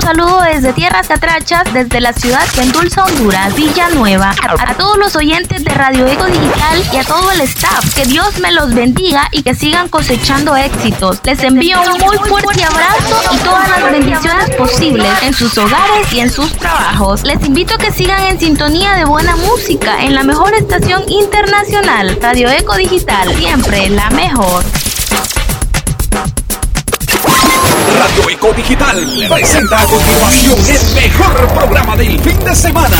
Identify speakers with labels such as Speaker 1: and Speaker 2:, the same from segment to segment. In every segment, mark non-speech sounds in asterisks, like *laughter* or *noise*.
Speaker 1: saludo desde Tierras Catrachas, desde la ciudad que endulza Honduras, Villanueva. A, a todos los oyentes de Radio Eco Digital y a todo el staff, que Dios me los bendiga y que sigan cosechando éxitos. Les envío un muy fuerte abrazo y todas las bendiciones posibles en sus hogares y en sus trabajos. Les invito a que sigan en sintonía de buena música en la mejor estación internacional, Radio Eco Digital, siempre la mejor.
Speaker 2: Radio Eco Digital presenta a continuación el mejor programa del fin de semana.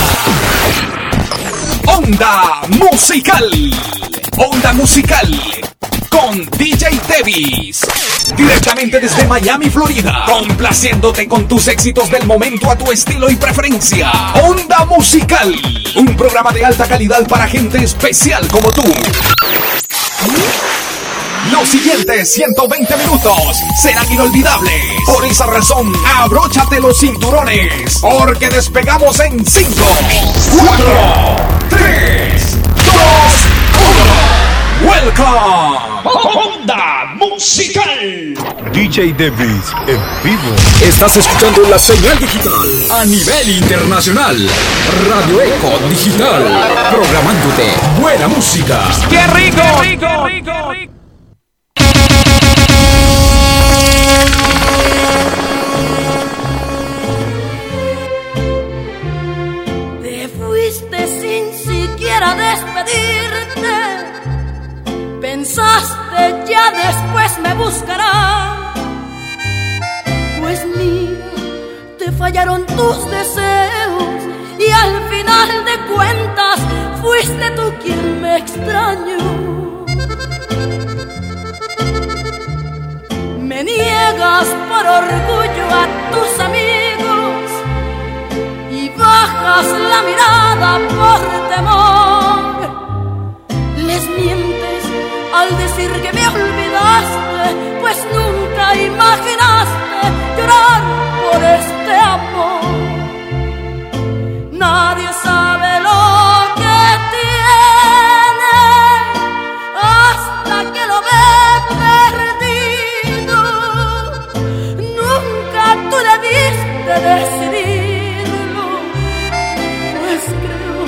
Speaker 2: Onda Musical. Onda Musical. Con DJ Davis. Directamente desde Miami, Florida. Complaciéndote con tus éxitos del momento a tu estilo y preferencia. Onda Musical. Un programa de alta calidad para gente especial como tú. Los siguientes 120 minutos serán inolvidables. Por esa razón, abróchate los cinturones, porque despegamos en 5, 4, 3, 2, 1. Welcome. Onda Musical.
Speaker 3: DJ Davis en vivo.
Speaker 2: Estás escuchando la señal digital a nivel internacional. Radio Eco Digital. Programándote buena música.
Speaker 4: ¡Qué rico! ¡Qué rico! ¡Qué rico!
Speaker 5: Siquiera despedirte. Pensaste ya después me buscará. Pues mira, te fallaron tus deseos y al final de cuentas fuiste tú quien me extrañó. Me niegas por orgullo a tus amigos y bajas la mirada por temor. Les mientes al decir que me olvidaste, pues nunca imaginaste llorar por este amor. Nadie sabe lo que tiene hasta que lo ve perdido. Nunca tú debiste decidirlo, pues creo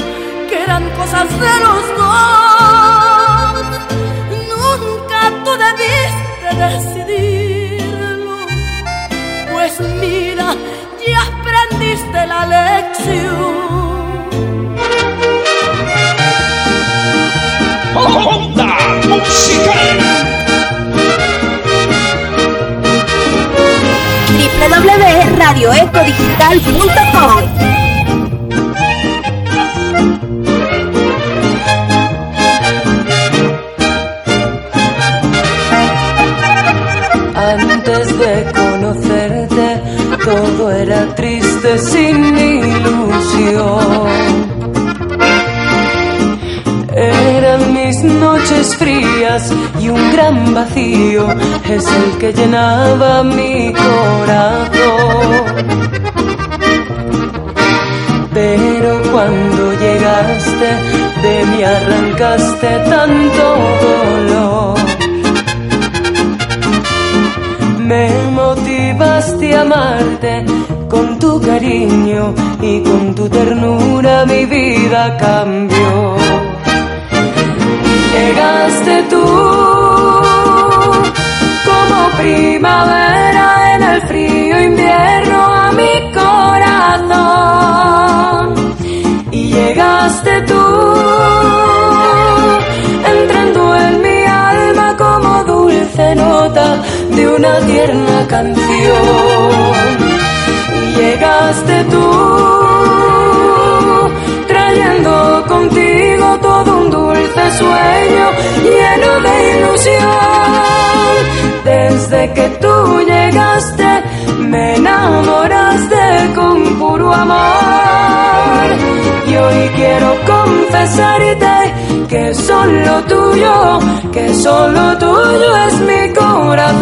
Speaker 5: que eran cosas de los dos. Decidirlo, pues mira, ya aprendiste la lección.
Speaker 2: Onda Musical.
Speaker 6: www.radioecodigital.com
Speaker 7: Antes de conocerte todo era triste sin ilusión. Eran mis noches frías y un gran vacío es el que llenaba mi corazón. Pero cuando llegaste de mí arrancaste tanto dolor. Me motivaste a amarte con tu cariño y con tu ternura mi vida cambió. Llegaste tú como primavera en el frío invierno a mi corazón. Y llegaste tú entrando en mi alma como dulce nota de una tierna canción. Llegaste tú trayendo contigo todo un dulce sueño lleno de ilusión. Desde que tú llegaste me enamoraste con puro amor. Y hoy quiero confesarte que solo tuyo, que solo tuyo es mi corazón.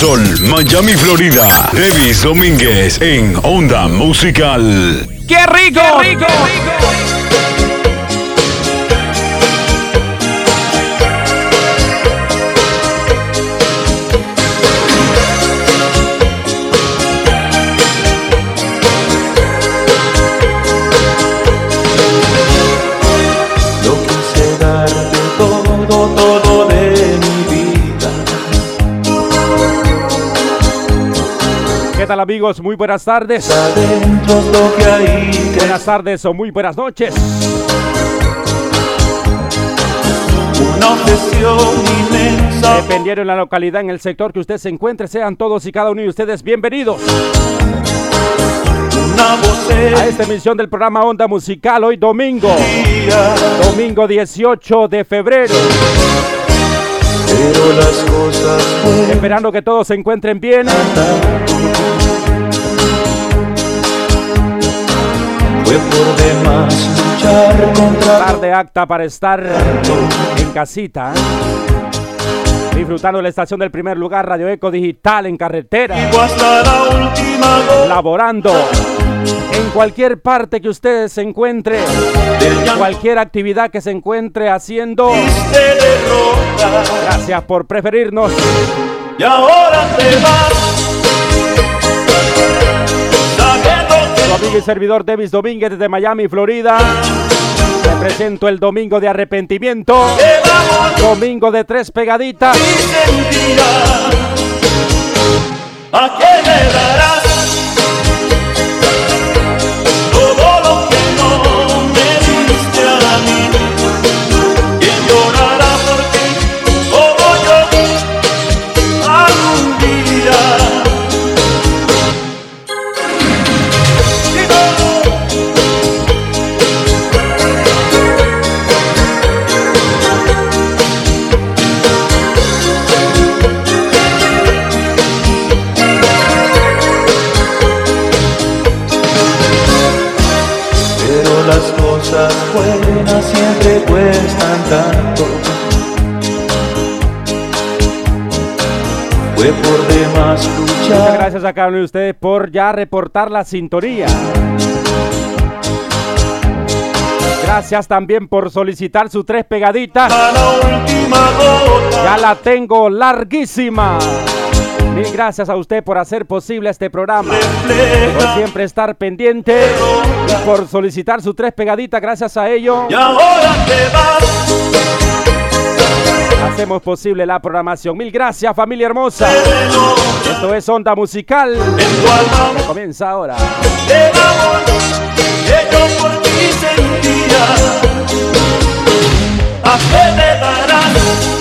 Speaker 3: Sol, Miami, Florida. Evis Domínguez en Onda Musical.
Speaker 4: ¡Qué rico! ¡Qué rico! ¡Qué rico! tal amigos? Muy buenas tardes. Buenas tardes o muy buenas noches. Dependiendo de la localidad, en el sector que usted se encuentre, sean todos y cada uno de ustedes bienvenidos. A esta emisión del programa Onda Musical hoy domingo, domingo 18 de febrero. Esperando que todos se encuentren bien.
Speaker 6: Fue por demás luchar contra.
Speaker 4: Tarde acta para estar en casita. Disfrutando la estación del primer lugar, Radio Eco Digital en carretera.
Speaker 6: y Hasta la última
Speaker 4: Laborando en cualquier parte que ustedes se encuentre, cualquier actividad que se encuentre haciendo. Gracias por preferirnos.
Speaker 6: Y ahora te vas.
Speaker 4: Amigo y servidor Davis Domínguez desde Miami, Florida. Te presento el domingo de arrepentimiento. Domingo de tres pegaditas.
Speaker 6: ¿A darás? Cuestan tanto. Fue por demás
Speaker 4: Muchas
Speaker 6: luchar.
Speaker 4: gracias a cada uno de ustedes por ya reportar la sintonía. Gracias también por solicitar sus tres pegaditas.
Speaker 6: A la última gota.
Speaker 4: Ya la tengo larguísima. Mil gracias a usted por hacer posible este programa. Por siempre estar pendiente. Y por solicitar sus tres pegaditas. Gracias a ello.
Speaker 6: Y ahora te vas.
Speaker 4: Hacemos posible la programación. Mil gracias familia hermosa. Esto es Onda Musical.
Speaker 6: alma
Speaker 4: Comienza ahora.
Speaker 6: Que. ¿A me?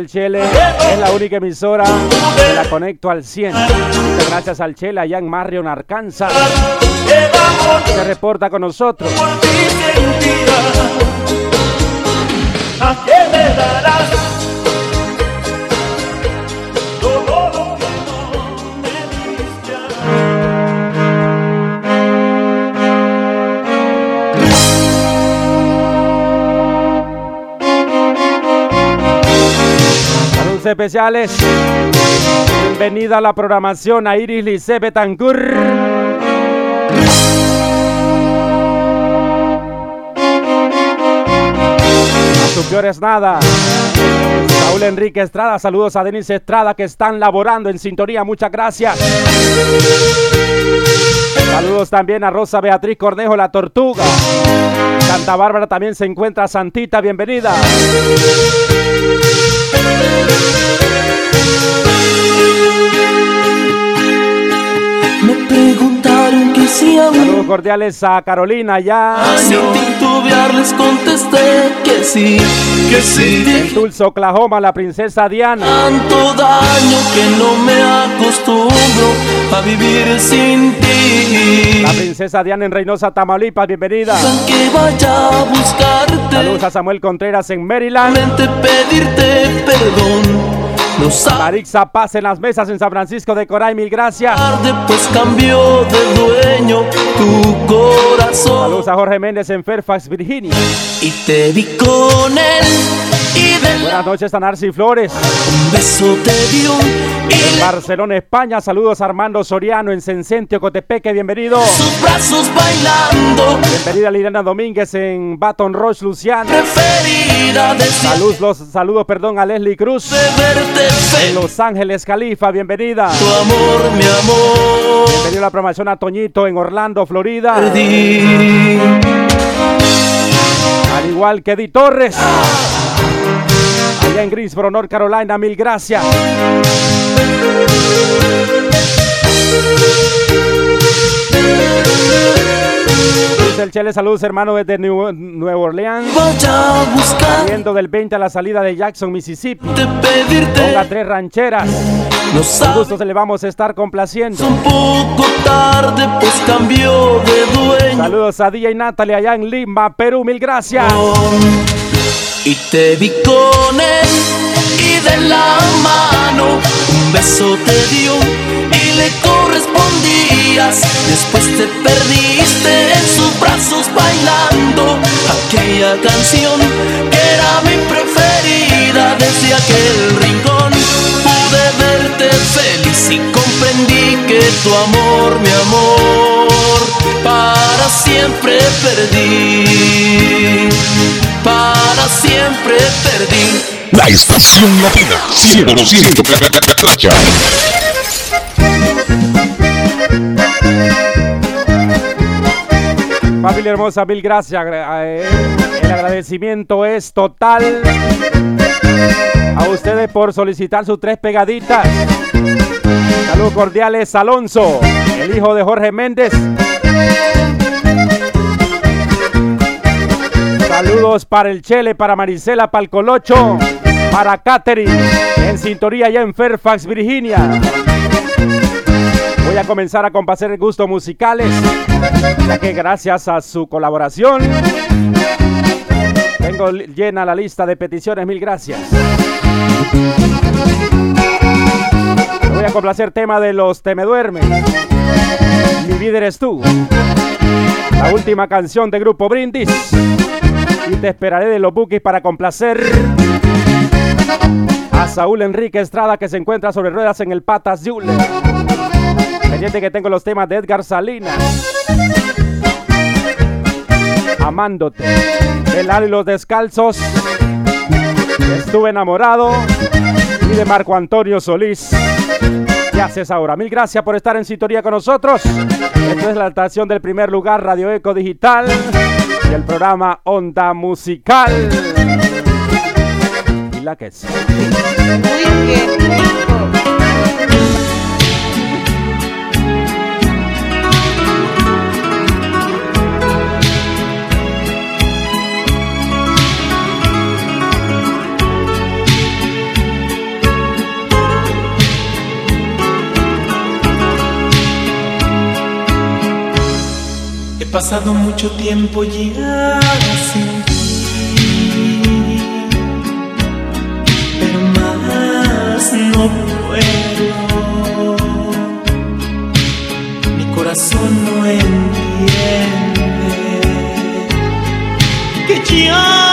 Speaker 4: El Chele, es la única emisora que la conecto al 100. Muchas gracias al Chele allá en Marion, Arkansas. Se reporta con nosotros. Especiales. Bienvenida a la programación a Iris Lice Betancourt. A su peor es nada. Raúl Enrique Estrada, saludos a Denis Estrada que están laborando en sintonía, muchas gracias. Saludos también a Rosa Beatriz Cornejo, la tortuga. Santa Bárbara también se encuentra Santita, bienvenida.
Speaker 8: Me preguntaron que si aún
Speaker 4: Saludos cordiales a Carolina ya
Speaker 8: Sin titubear les contesté que sí, que sí.
Speaker 4: en Tulsa, Oklahoma, la princesa Diana.
Speaker 8: Tanto daño que no me acostumbro a vivir sin ti.
Speaker 4: La princesa Diana en Reynosa, Tamaulipas, bienvenida.
Speaker 8: Que vaya a buscarte,
Speaker 4: Saludos a Samuel Contreras en Maryland.
Speaker 8: mente pedirte perdón.
Speaker 4: Marixa Paz en las mesas en San Francisco de Coray, mil gracias.
Speaker 8: tarde, pues cambió de dueño tu corazón.
Speaker 4: Saludos a Jorge Méndez en Fairfax, Virginia.
Speaker 8: Y te vi con él
Speaker 4: Buenas noches a Narci Flores.
Speaker 8: un le
Speaker 4: Barcelona, España. Saludos a Armando Soriano en Sencentio, Cotepeque, bienvenido.
Speaker 8: sus brazos bailando.
Speaker 4: Bienvenida Liliana Domínguez en Baton Rouge, Luciana. Saludos, los, saludos, perdón, a Leslie Cruz en. Los Ángeles, Califa, bienvenida.
Speaker 8: Tu amor, mi amor.
Speaker 4: Bienvenido a la promoción a Toñito en Orlando, Florida.
Speaker 8: Perdí.
Speaker 4: Al igual que Di Torres. Allá en Greensboro, North Carolina, mil gracias. El Chele, saludos hermano desde New- Nueva Orleans.
Speaker 9: Vaya a buscar
Speaker 4: Yendo del 20 a la salida de Jackson, Mississippi. Ponga tres rancheras. Con gusto se le vamos a estar complaciendo.
Speaker 9: un poco tarde, pues cambió de dueño.
Speaker 4: Saludos a DJ Natalie allá en Lima, Perú. Mil gracias.
Speaker 9: Y te vi con él y de la mano un beso te dio y le correspondías. Después te perdiste en sus brazos bailando aquella canción que era mi preferida desde aquel rincón. Pude verte feliz y comprendí que tu amor, mi amor, para siempre perdí. Para siempre perdí.
Speaker 3: La estación latina 100% catracha.
Speaker 4: Familia hermosa, mil gracias. Eh, El agradecimiento es total a ustedes por solicitar sus tres pegaditas. Saludos cordiales, Alonso, el hijo de Jorge Méndez. Saludos para el Chele, para Marisela, para el Colocho, para Katherine, en sintonía ya en Fairfax, Virginia. Voy a comenzar a complacer gustos musicales, ya que gracias a su colaboración tengo llena la lista de peticiones. Mil gracias. Voy a complacer tema de los Te me duermes. Mi vida eres tú. La última canción de Grupo Brindis. Y te esperaré de los Bookies para complacer a Saúl Enrique Estrada que se encuentra sobre ruedas en el Patas Yule. Pendiente que tengo los temas de Edgar Salinas. Amándote. El y los descalzos. Estuve enamorado. Y de Marco Antonio Solís. ¿Qué haces ahora? Mil gracias por estar en sintonía con nosotros. Esta es la estación del primer lugar, Radio Eco Digital. Y el programa Onda Musical. Y la que es.
Speaker 8: Pasado mucho tiempo ya sin ti, pero más no puedo. Mi corazón no entiende que ya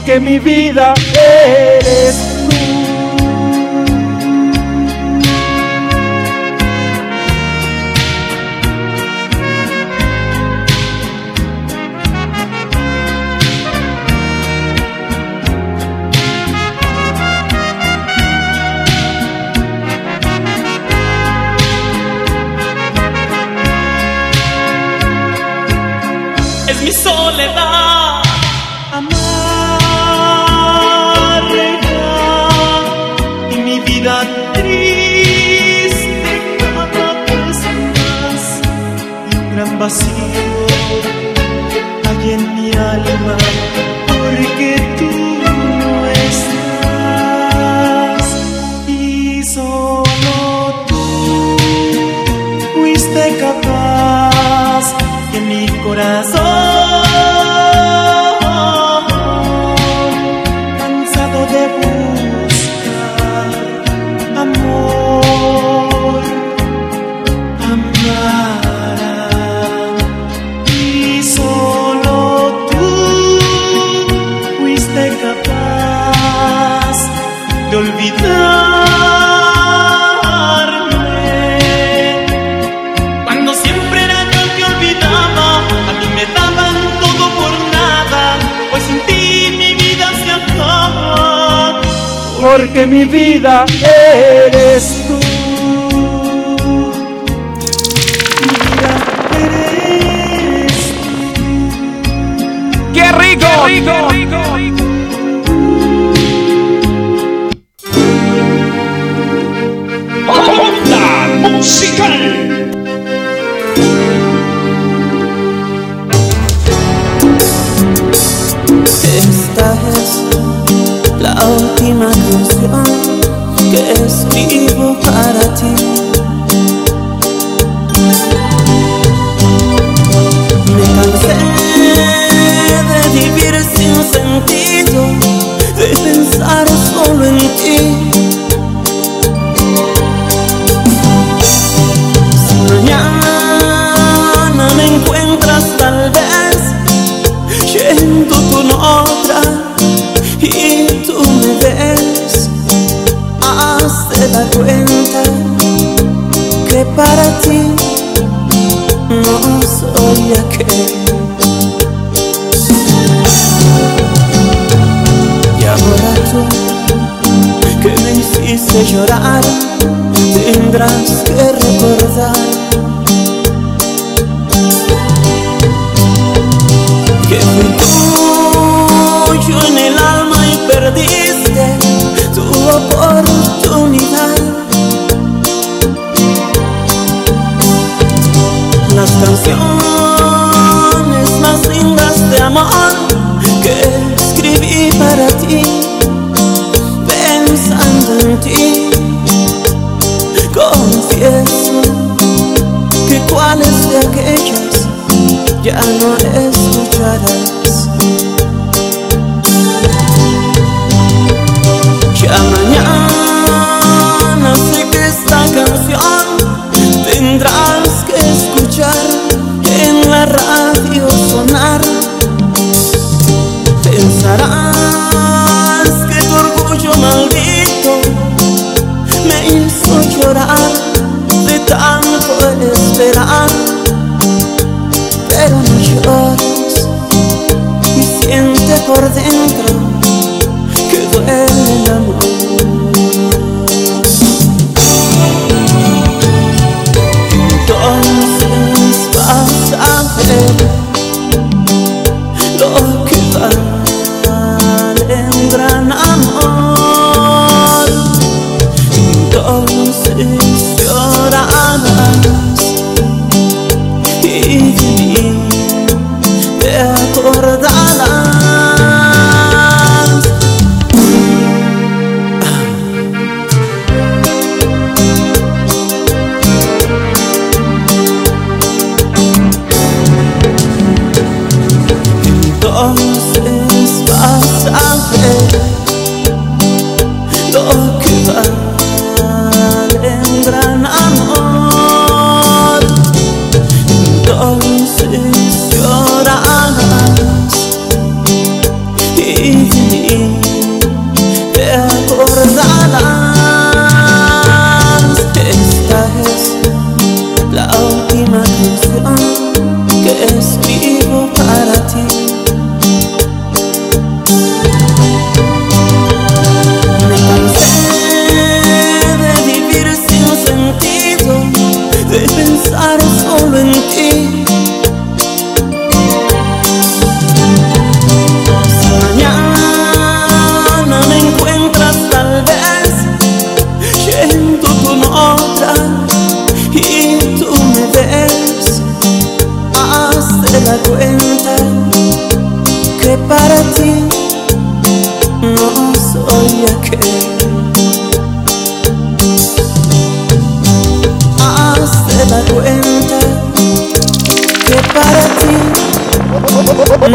Speaker 8: Porque mi vida Que mi vida eres tú.
Speaker 10: Mi vida
Speaker 8: ¡Qué rico! ¡Qué rico!
Speaker 11: ¡Qué rico!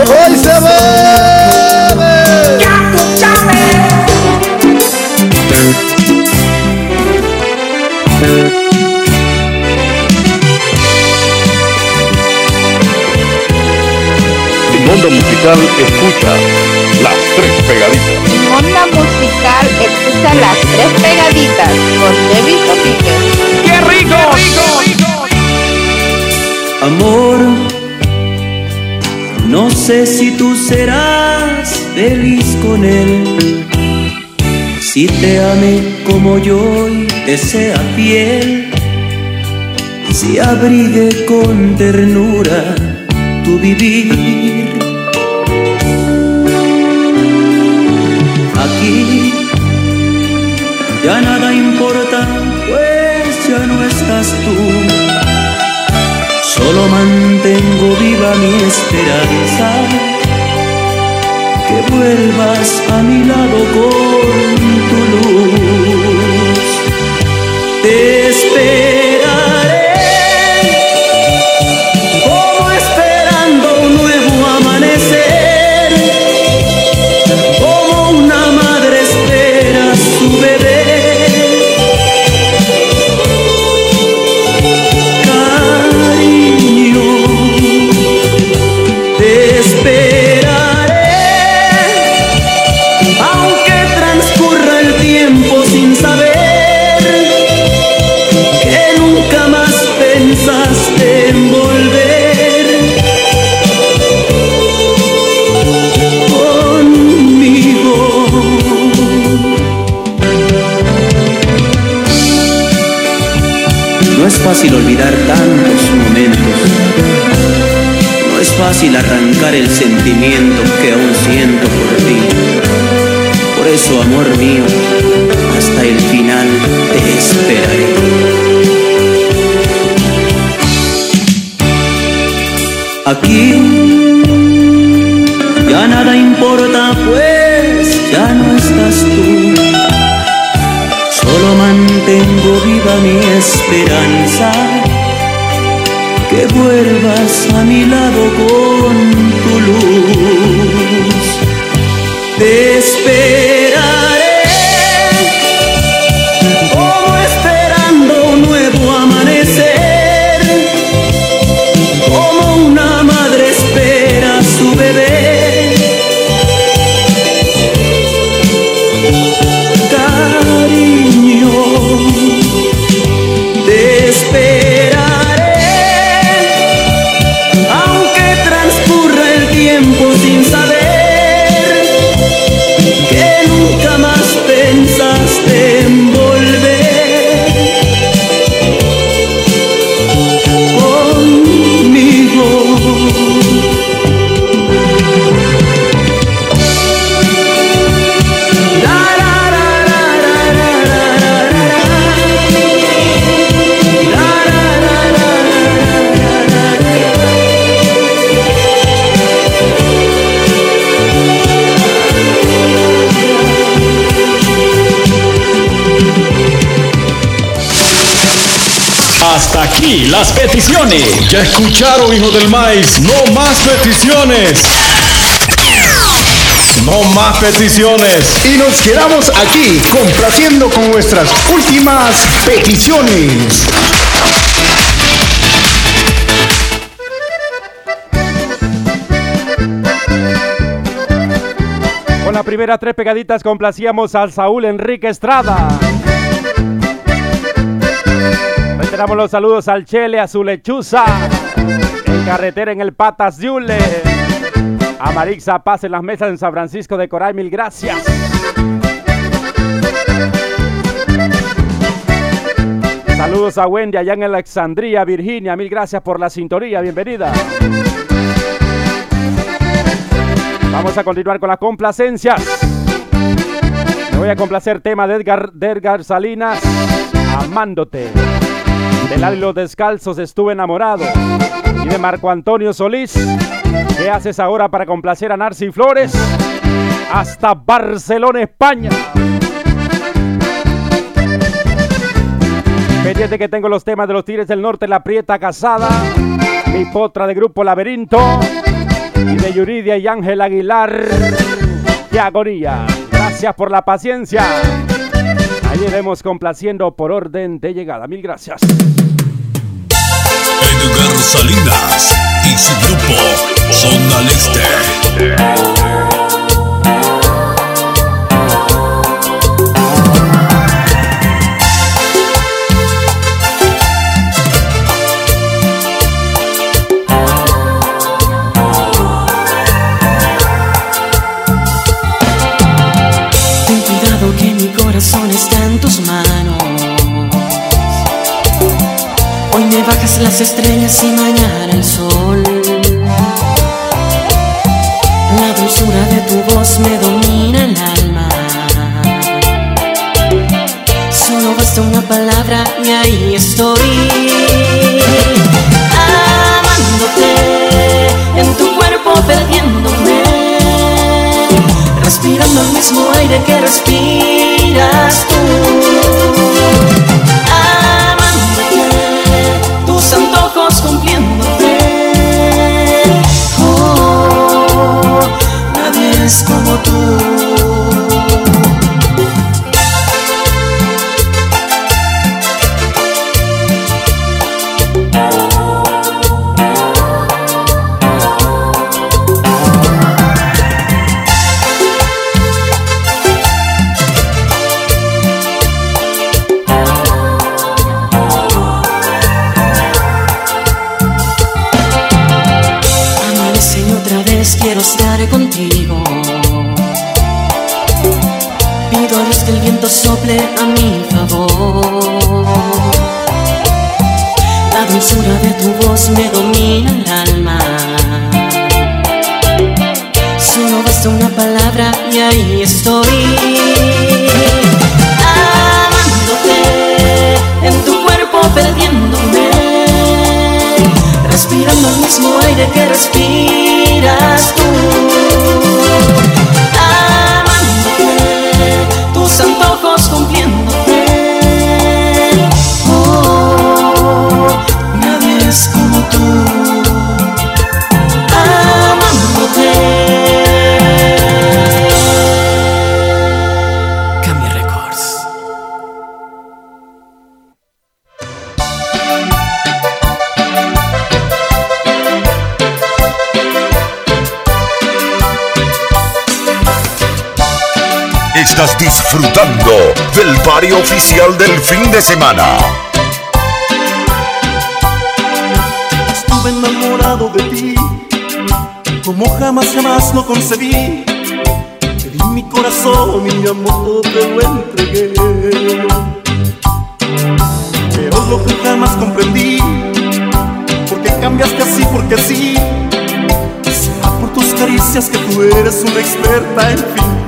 Speaker 12: Hoy se bebe.
Speaker 3: En Onda Musical escucha las tres pegaditas.
Speaker 13: En Onda Musical escucha las tres pegaditas con Debbie Domínguez.
Speaker 2: ¡Qué rico! rico!
Speaker 8: Amor, no sé si tú serás feliz con él. Si te ame como yo y te sea fiel. Si abrigue con ternura tu vivir. Aquí ya nada importa, pues ya no estás tú. Solo mantengo viva mi esperanza que vuelvas a mi lado con tu luz. Te esperaré fácil olvidar tantos momentos. No es fácil arrancar el sentimiento que aún siento por ti. Por eso, amor mío, hasta el final te esperaré. Aquí ya nada importa, pues ya no estás tú. Solo mantengo viva mi esperanza que vuelvas a mi lado con tu luz. Te
Speaker 3: las peticiones.
Speaker 12: Ya escucharon, hijo del maíz. No más peticiones. No más peticiones.
Speaker 14: Y nos quedamos aquí complaciendo con nuestras últimas peticiones.
Speaker 4: Con la primera tres pegaditas complacíamos al Saúl Enrique Estrada. Reiteramos los saludos al Chele, a su lechuza. En carretera en el Patas Yule. A Marixa Paz en las mesas en San Francisco de Coray, mil gracias. Saludos a Wendy allá en Alexandria, Virginia, mil gracias por la sintonía, bienvenida. Vamos a continuar con las complacencias. Me voy a complacer tema de Edgar, de Edgar Salinas, Amándote. De Lali Los Descalzos estuve enamorado. Y de Marco Antonio Solís. ¿Qué haces ahora para complacer a Narci Flores? Hasta Barcelona, España. Pendiente que tengo los temas de los Tigres del Norte, La Prieta Casada, mi potra de Grupo Laberinto y de Yuridia y Ángel Aguilar. ¡Qué agonía! Gracias por la paciencia. Ahí iremos complaciendo por orden de llegada. Mil gracias.
Speaker 15: Bajas las estrellas y mañana el sol. La dulzura de tu voz me domina el alma. Solo basta una palabra y ahí estoy. Amándote en tu cuerpo perdiéndome. Respirando el mismo aire que respiras tú. A mi favor. La dulzura de tu voz me domina el alma. Solo basta una palabra y ahí estoy. Amándote en tu cuerpo perdiéndome. Respirando el mismo aire que respiras tú.
Speaker 3: Disfrutando del barrio oficial del fin de semana.
Speaker 16: Estuve enamorado de ti, como jamás jamás lo concebí. Te di mi corazón, mi amor, te lo entregué. Pero lo que jamás comprendí, porque cambiaste así, porque sí. Será por tus caricias que tú eres una experta en fin.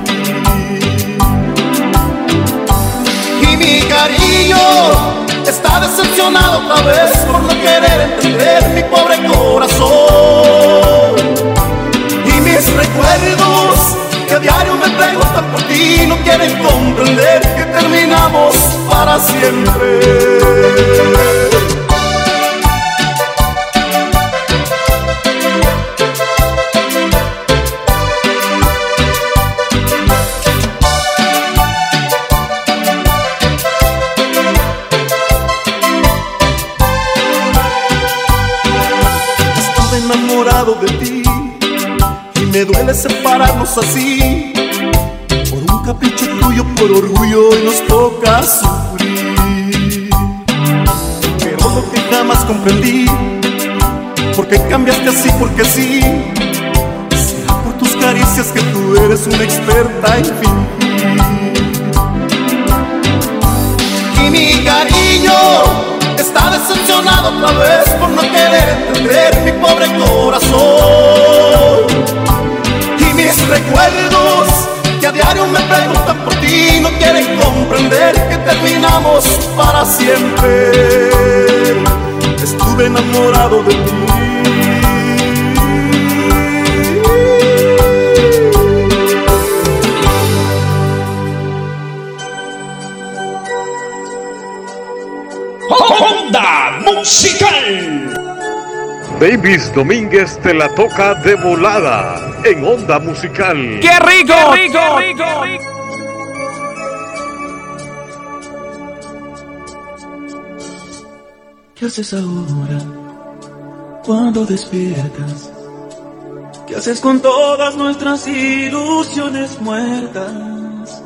Speaker 16: Está decepcionado otra vez por no querer entender mi pobre corazón. Y mis recuerdos que a diario me preguntan por ti no quieren comprender que terminamos para siempre. Así. Por un capricho tuyo, por orgullo y nos toca sufrir. Pero lo que jamás comprendí, porque cambiaste así, porque sí. Será por tus caricias que tú eres una experta en fingir. Terminamos para siempre.
Speaker 8: enamorado de ti.
Speaker 17: Onda Musical.
Speaker 18: Davis Domínguez te la toca de volada en Onda Musical.
Speaker 17: ¡Qué rico! ¡Qué rico!
Speaker 8: ¿Qué haces ahora cuando despiertas? ¿Qué haces con todas nuestras ilusiones muertas?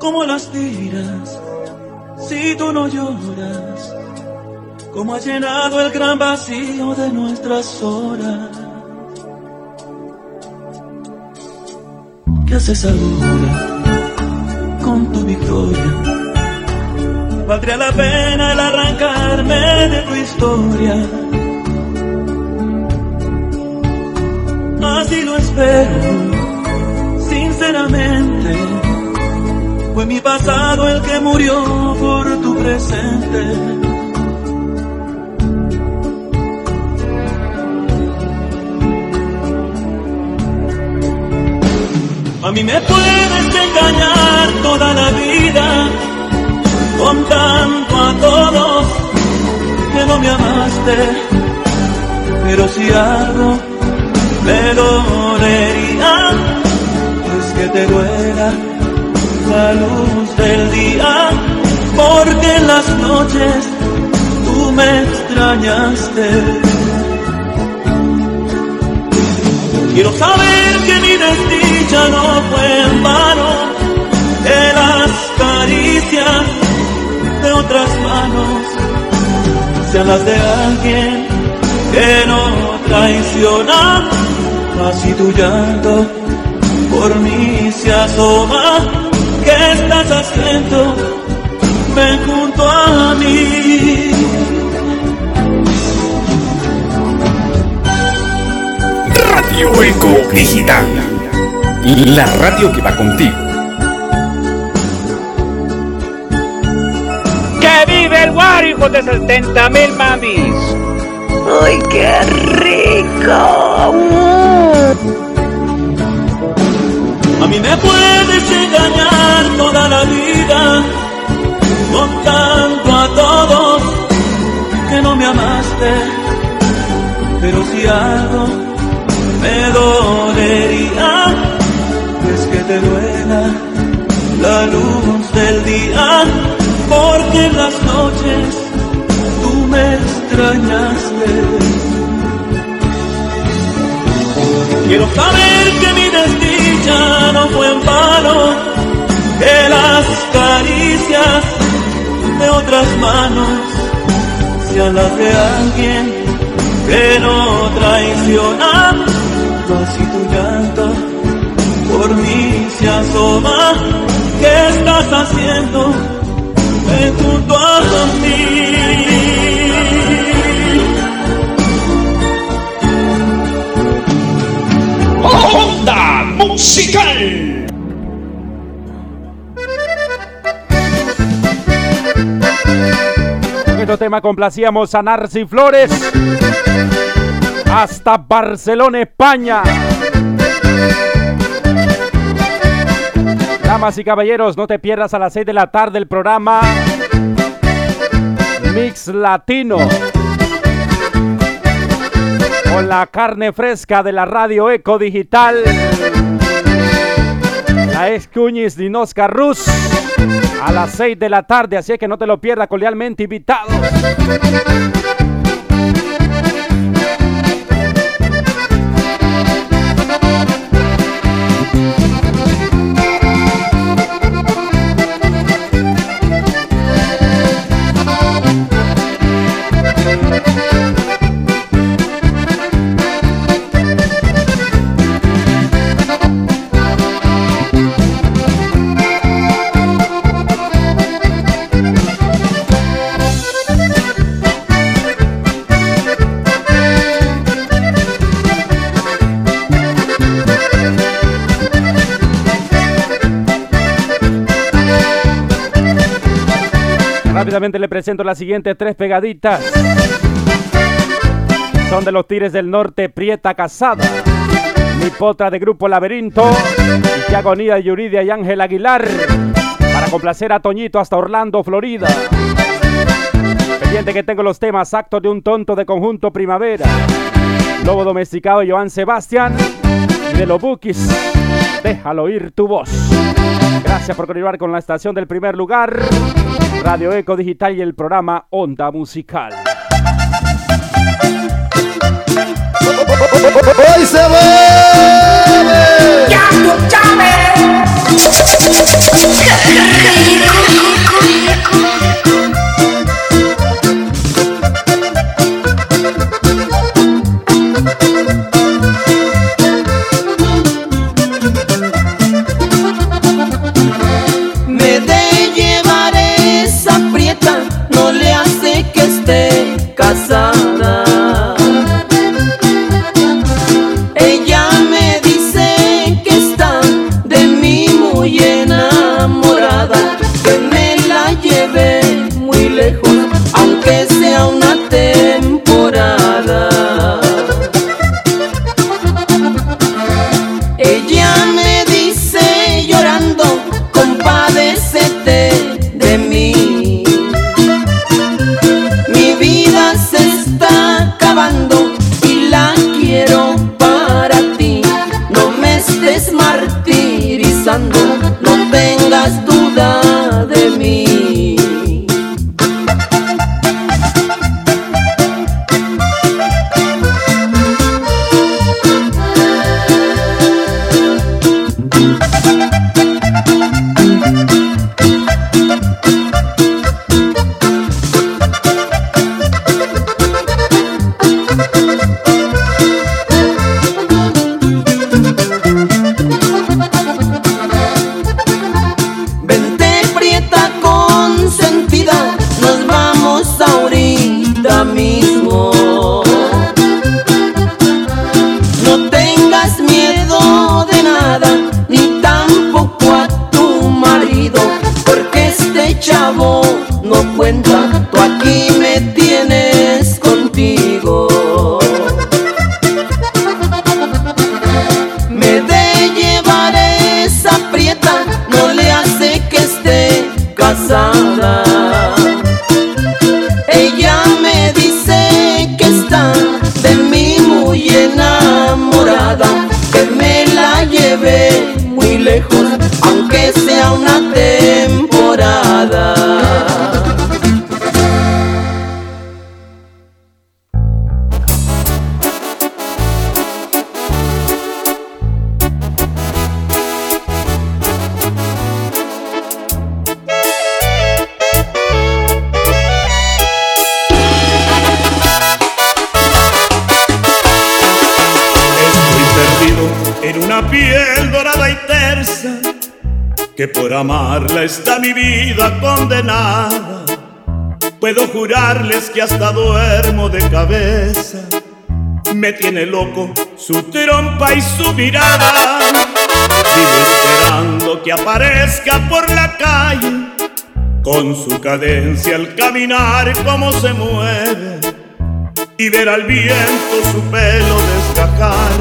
Speaker 8: ¿Cómo las tiras si tú no lloras? ¿Cómo has llenado el gran vacío de nuestras horas? ¿Qué haces ahora con tu victoria? Valdría la pena el arrancarme de tu historia. Así lo espero, sinceramente. Fue mi pasado el que murió por tu presente. A mí me puedes engañar toda la vida, contando a todos que no me amaste, pero si algo me dolería, es que te duela la luz del día, porque en las noches tú me extrañaste. Quiero saber que mi desdicha no fue en vano, de las caricias otras manos, sean las de alguien que no traiciona, así tu llanto por mí se asoma. ¿Qué estás haciendo? Ven junto a mí.
Speaker 17: Radio Eco Digital. La radio que va contigo.
Speaker 19: Vive el War, hijo de 70 mil mamis!
Speaker 20: ¡Ay, qué rico!
Speaker 8: A mí me puedes engañar toda la vida, contando a todos que no me amaste, pero si algo me dolería, es que te duela la luz del día, porque en las noches tú me extrañaste. Quiero saber que mi desdicha no fue en vano, que las caricias de otras manos sean las de alguien que no traiciona, así tu llanto por mí se asoma. ¿Qué estás haciendo? Junto a.
Speaker 17: Onda Musical.
Speaker 4: Este tema complacíamos a Narci Flores. Hasta Barcelona, España. Damas y caballeros, no te pierdas a las 6 de la tarde el programa Mix Latino. Con la carne fresca de la radio Eco Digital. La ex Cuñiz Dinosca Rus. A las 6 de la tarde, así que no te lo pierdas, cordialmente invitados. Le presento las siguientes tres pegaditas. Son de los Tires del Norte, Prieta Casada. Mi potra de Grupo Laberinto. Y Agonía Yuridia y Ángel Aguilar. Para complacer a Toñito hasta Orlando, Florida. Pendiente que tengo los temas actos de un tonto de conjunto primavera. Lobo domesticado Joan Sebastián. Y de los Bookies. Déjalo oír tu voz. Gracias por continuar con la estación del primer lugar. Radio Eco Digital y el programa Onda Musical.
Speaker 14: ¡Hoy se ¡Ya
Speaker 21: está que hasta duermo de cabeza. Me tiene loco su trompa y su mirada. Vivo esperando que aparezca por la calle. Con su cadencia al caminar como se mueve. Y ver al viento su pelo desgajar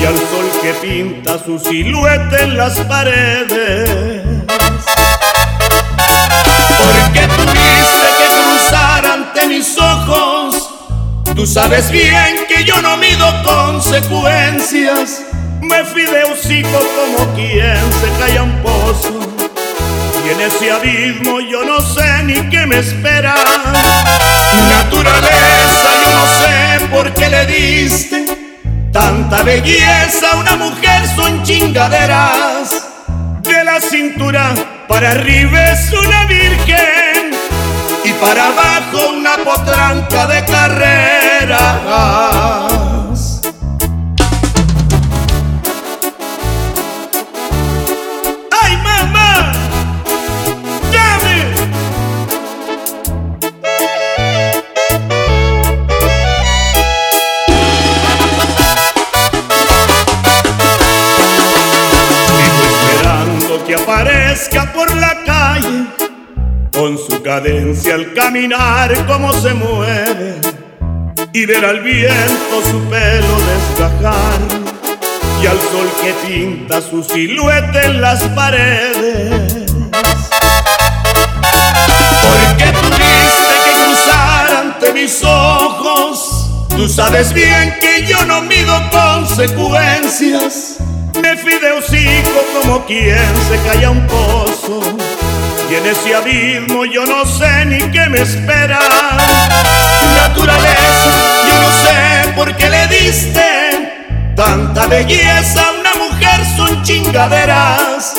Speaker 21: y al sol que pinta su silueta en las paredes. Tú sabes bien que yo no mido consecuencias. Me fui de hocico como quien se cae a un pozo. Y en ese abismo yo no sé ni qué me espera. Naturaleza, yo no sé por qué le diste tanta belleza. Una mujer son chingaderas. De la cintura para arriba es una virgen para abajo una potranca de carreras.
Speaker 22: Cadencia al caminar como se mueve y ver al viento su pelo desgajar y al sol que pinta su silueta en las paredes. Porque tuviste que cruzar ante mis ojos, tú sabes bien que yo no mido consecuencias. Me fui de hocico como quien se calla un pozo y en ese abismo yo no sé ni qué me espera. Naturaleza, yo no sé por qué le diste tanta belleza a una mujer, son chingaderas.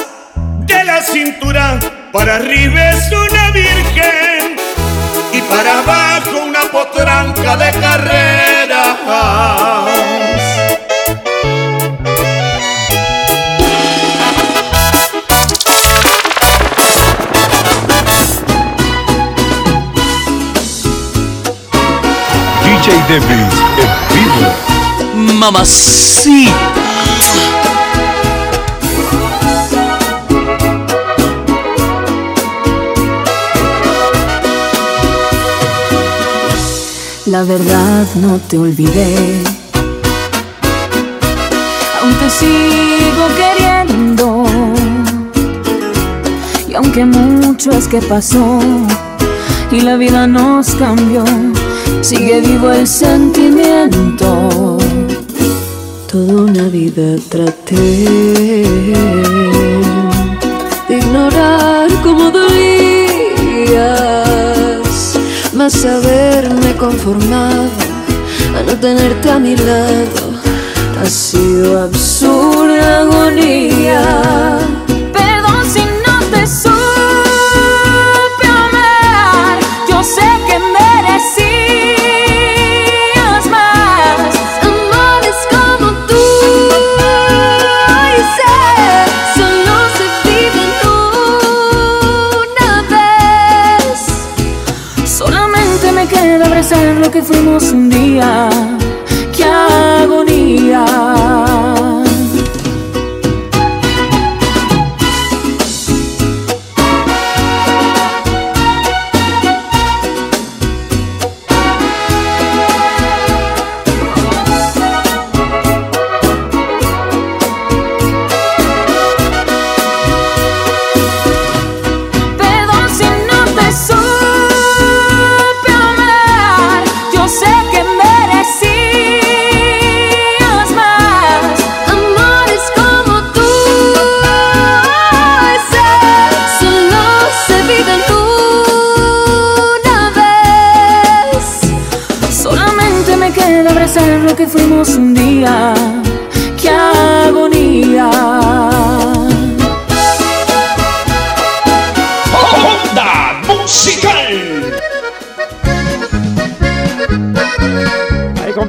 Speaker 22: De la cintura para arriba es una virgen y para abajo una potranca de carrera.
Speaker 6: DJ Davis en vivo.
Speaker 8: Mamacita.
Speaker 23: La verdad no te olvidé. Aún te sigo queriendo. Y aunque mucho es que pasó y la vida nos cambió, sigue vivo el sentimiento. Toda una vida traté de ignorar cómo dolías, más haberme conformado a no tenerte a mi lado ha sido absurda agonía. Fuimos un día. ¡Qué agonía!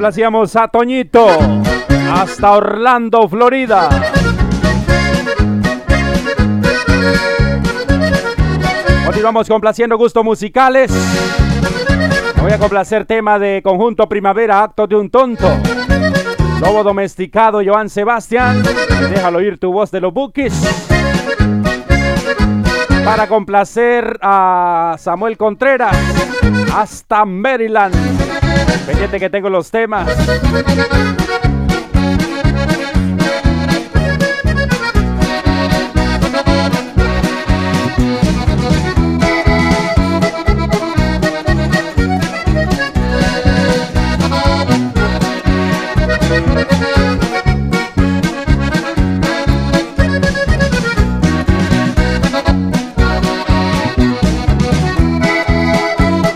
Speaker 4: Complacíamos a Toñito. Hasta Orlando, Florida. Continuamos complaciendo gustos musicales. Voy a complacer tema de conjunto Primavera, acto de un tonto. Lobo domesticado, Joan Sebastián. Déjalo oír tu voz de los Bookies. Para complacer a Samuel Contreras. Hasta Maryland. Pendiente que tengo los temas.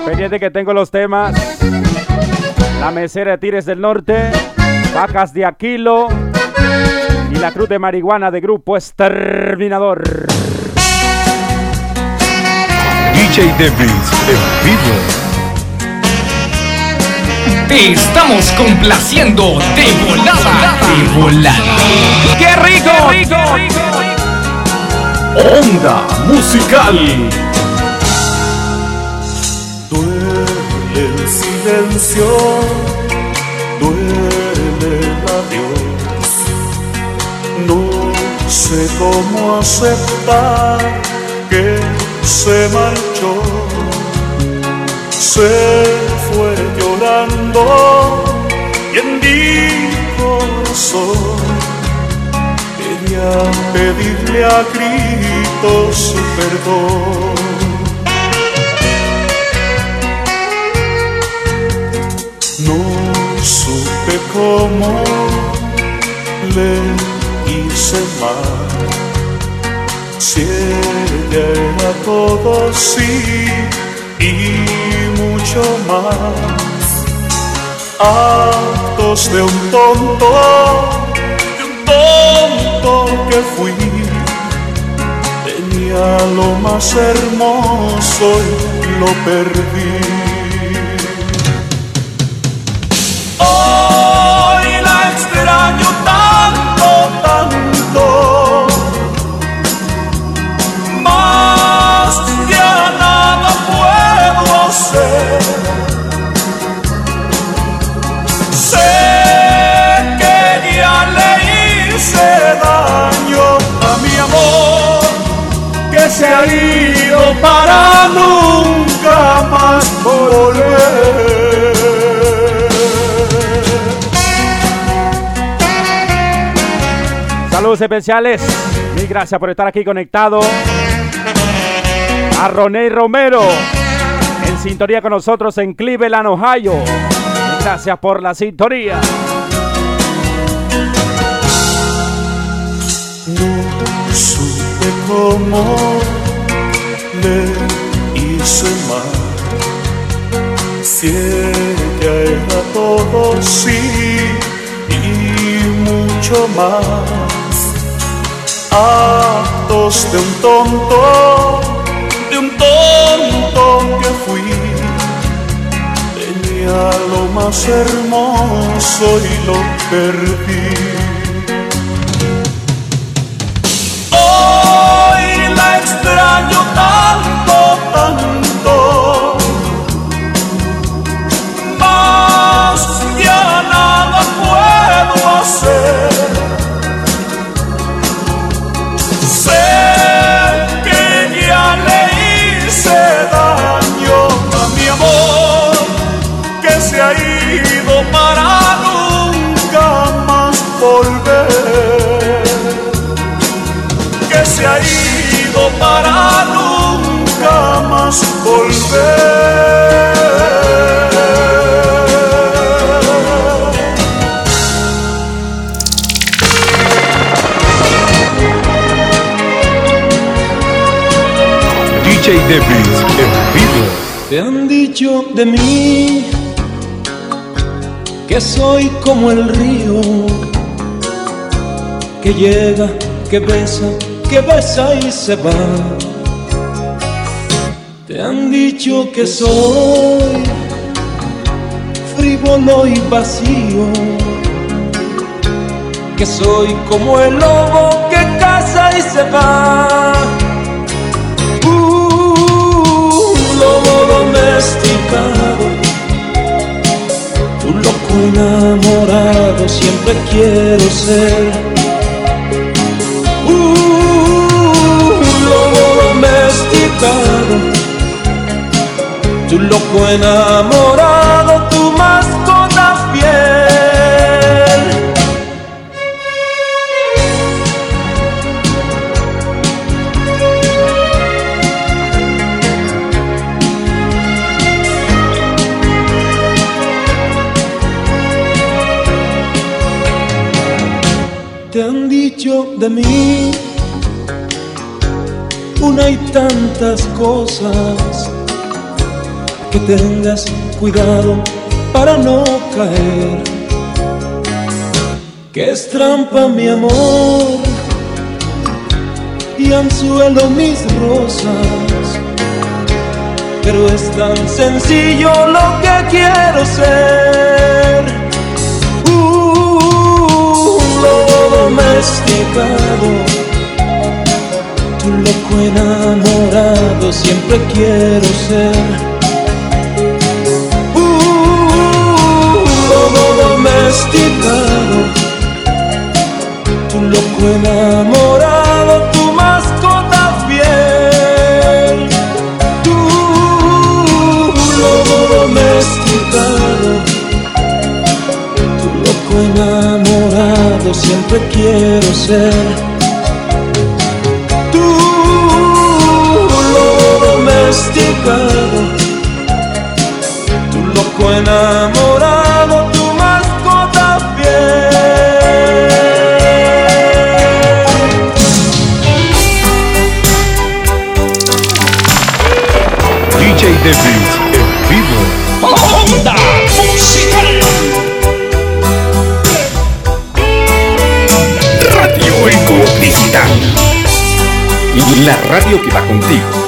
Speaker 4: Pendiente que tengo los temas. La mesera de Tires del Norte. Vacas de Aquilo. Y la cruz de marihuana de Grupo Exterminador.
Speaker 6: DJ Davis en vivo.
Speaker 10: Te estamos complaciendo de volada. De volada. ¡Qué rico! Onda Musical.
Speaker 24: Silencio, duele el adiós. No sé cómo aceptar que
Speaker 22: se marchó, se fue llorando y en mi corazón quería pedirle a gritos su perdón. No supe cómo le hice mal si ella era todo sí y mucho más. Actos de un tonto, de un tonto que fui. Tenía lo más hermoso y lo perdí. Para nunca más volver.
Speaker 4: Saludos especiales. Mil gracias por estar aquí conectado. A Roné Romero. En sintonía con nosotros en Cleveland, Ohio. Gracias por la sintonía.
Speaker 22: No supe cómo le hice mal. Si era todo sí y mucho más. Actos de un tonto, de un tonto que fui. Tenía lo más hermoso y lo perdí. Extraño tanto, tanto. Para nunca más volver.
Speaker 6: DJ Davis en vivo.
Speaker 25: Te han dicho de mí que soy como el río que llega, que besa, que besa y se va. Te han dicho que soy frívolo y vacío, que soy como el lobo que caza y se va. Un lobo domesticado, un loco enamorado, siempre quiero ser. Un domesticado, tu loco enamorado, tu mascota fiel. te han dicho de mí una y tantas cosas. Que tengas cuidado para no caer. Que es trampa mi amor. Y anzuelo mis rosas. Pero es tan sencillo lo que quiero ser. Un lobo domesticado, un loco enamorado siempre quiero ser. Uh, uh, uh, todo domesticado, tu loco enamorado, tu mascota fiel. Uh, uh, uh, tu loco domesticado, tu loco enamorado siempre quiero ser. equivocado, tu loco enamorado, tu mascota fiel.
Speaker 6: DJ David en vivo.
Speaker 8: ¡Onda musical! Radio en Publicidad. La radio que va contigo.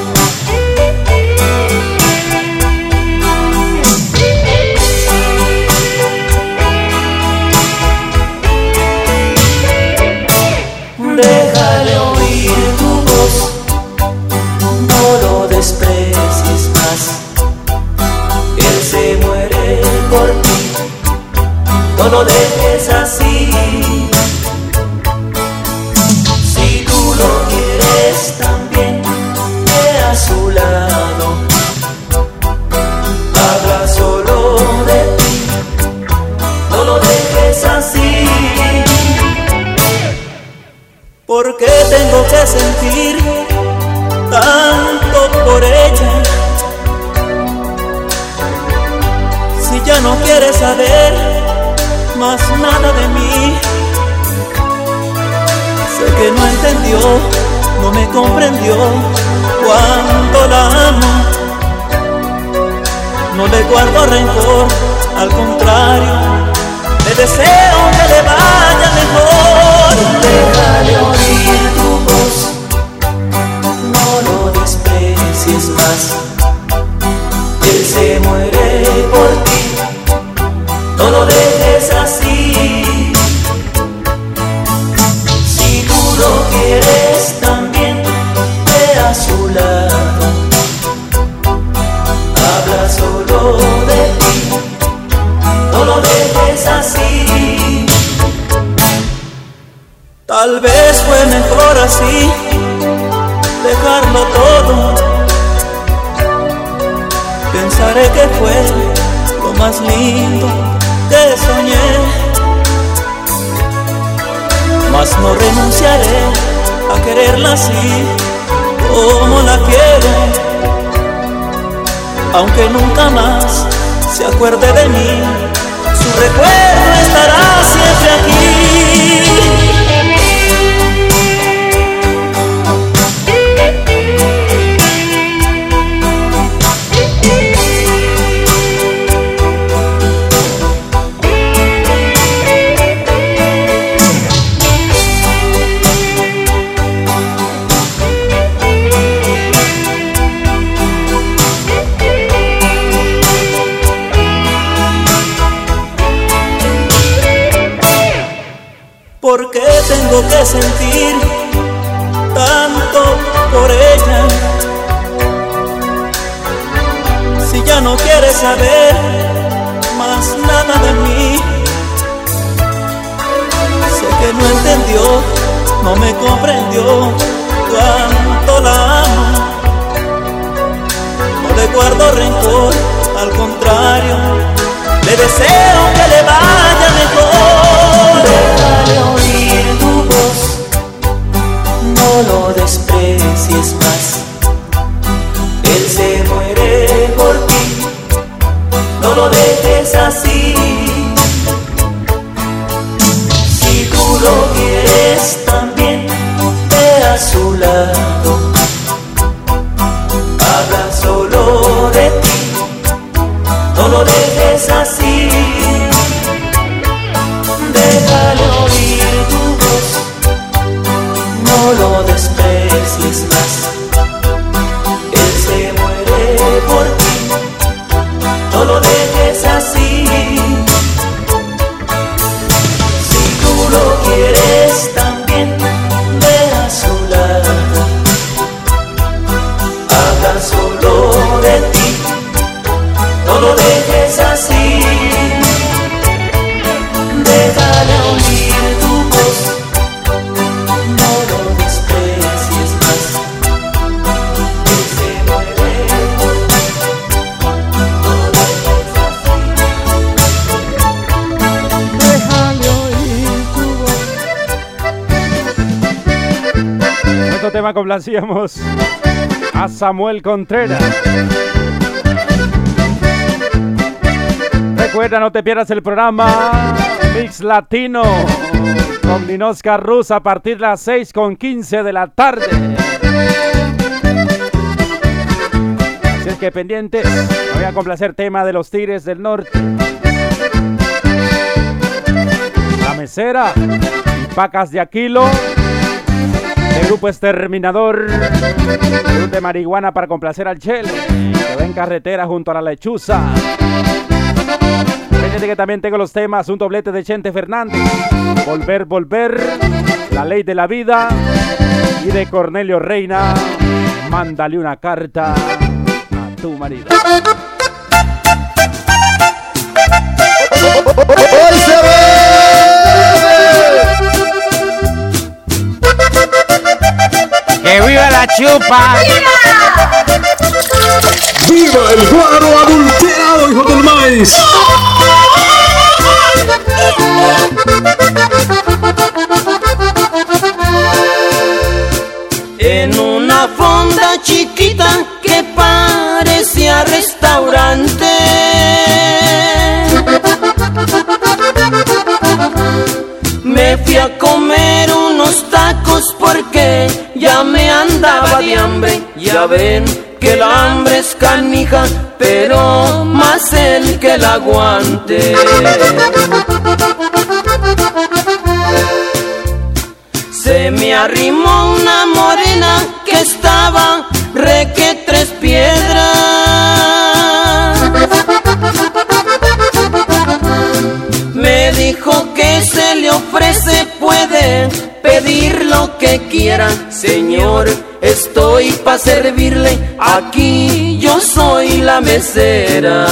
Speaker 26: dejes así. Déjale oír tu voz, no lo
Speaker 4: des complacíamos a Samuel Contreras. Recuerda, no te pierdas el programa Mix Latino con Dinosca Rus a partir de las 6 con 15 de la tarde. Así es que pendientes, voy a complacer tema de los Tigres del Norte. La mesera, Pacas de Aquilo, el grupo Exterminador, de marihuana para complacer al Chele, que va en carretera junto a la lechuza. Fíjate que también tengo los temas, un doblete de Chente Fernández, Volver, Volver, La Ley de la Vida y de Cornelio Reina, Mándale una carta a tu marido.
Speaker 10: ¡Que viva la chupa!
Speaker 12: ¡Viva el guaro adulterado, hijo del maíz!
Speaker 21: En una fonda chiquita que parecía restaurante. Me fui a comer porque ya me andaba de hambre. Ya ven que el hambre es canija, pero más el que la aguante. Se me arrimó una morena que estaba reque tres piedras. Me dijo que se le ofrece, pedir lo que quiera. Señor, estoy para servirle, aquí yo soy la mesera.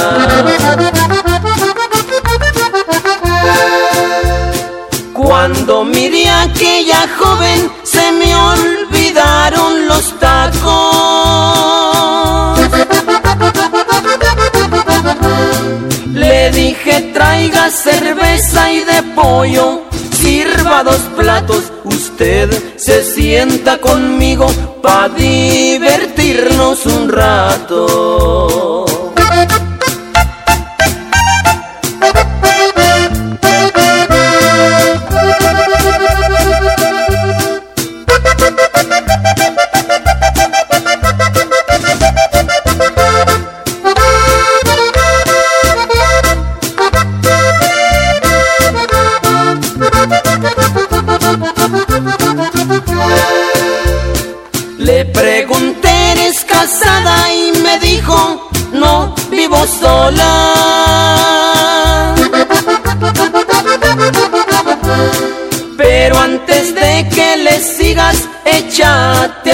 Speaker 21: Cuando miré a aquella joven se me olvidaron los tacos. Le dije traiga cerveza y de pollo, sirva dos platos, usted se sienta conmigo pa' divertirnos un rato.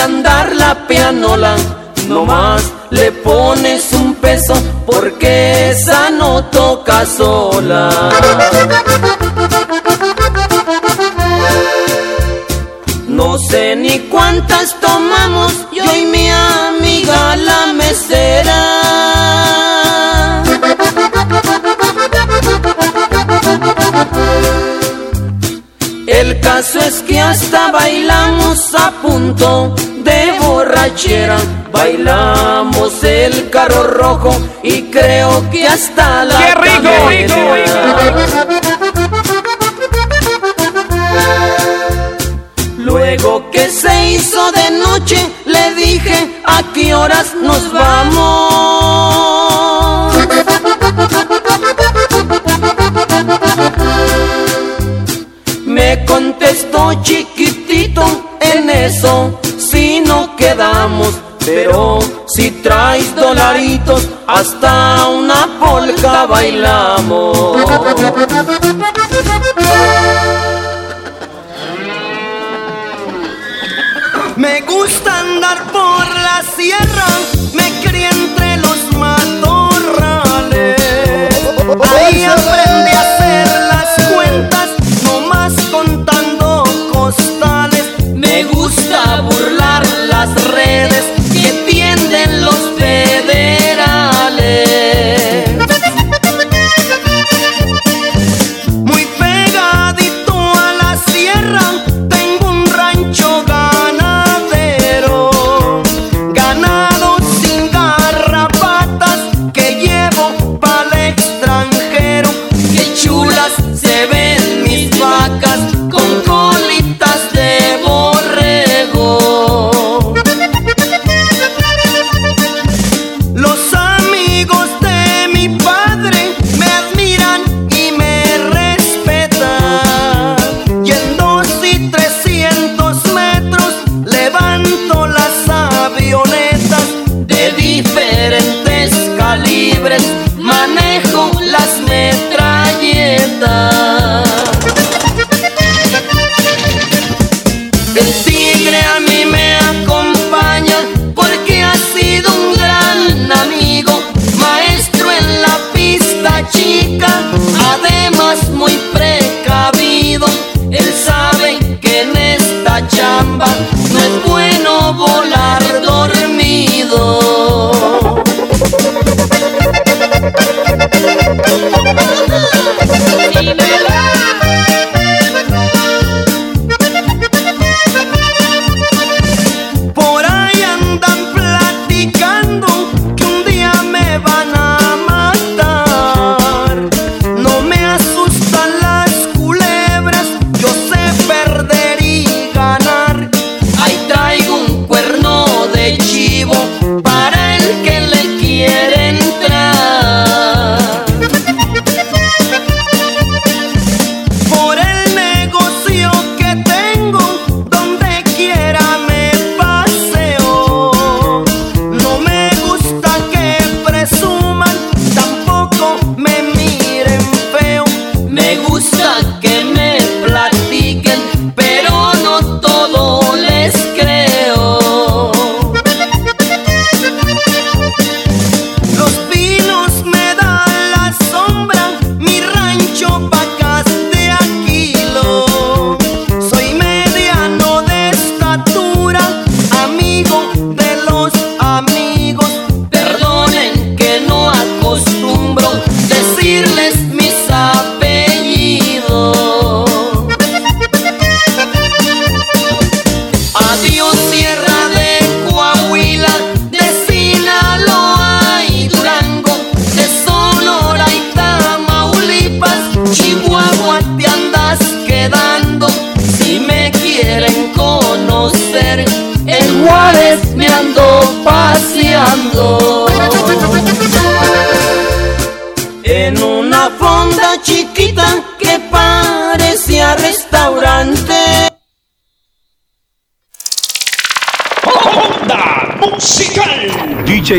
Speaker 21: Andar la pianola. No más le pones un peso porque esa no toca sola. No sé ni cuántas tomamos yo y mi amiga la mesera. El caso es que hasta bailamos a punto de borrachera. Bailamos el carro rojo y creo que hasta la
Speaker 10: ¡Qué rico.
Speaker 21: Luego que se hizo de noche, le dije a qué horas nos vamos. Pero si traes dolaritos, hasta una polca bailamos.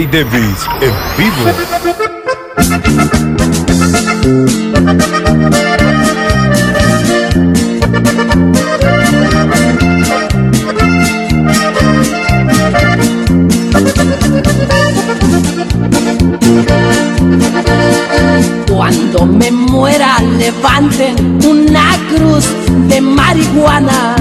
Speaker 3: Davis en vivo.
Speaker 27: Cuando me muera levanten una cruz de marihuana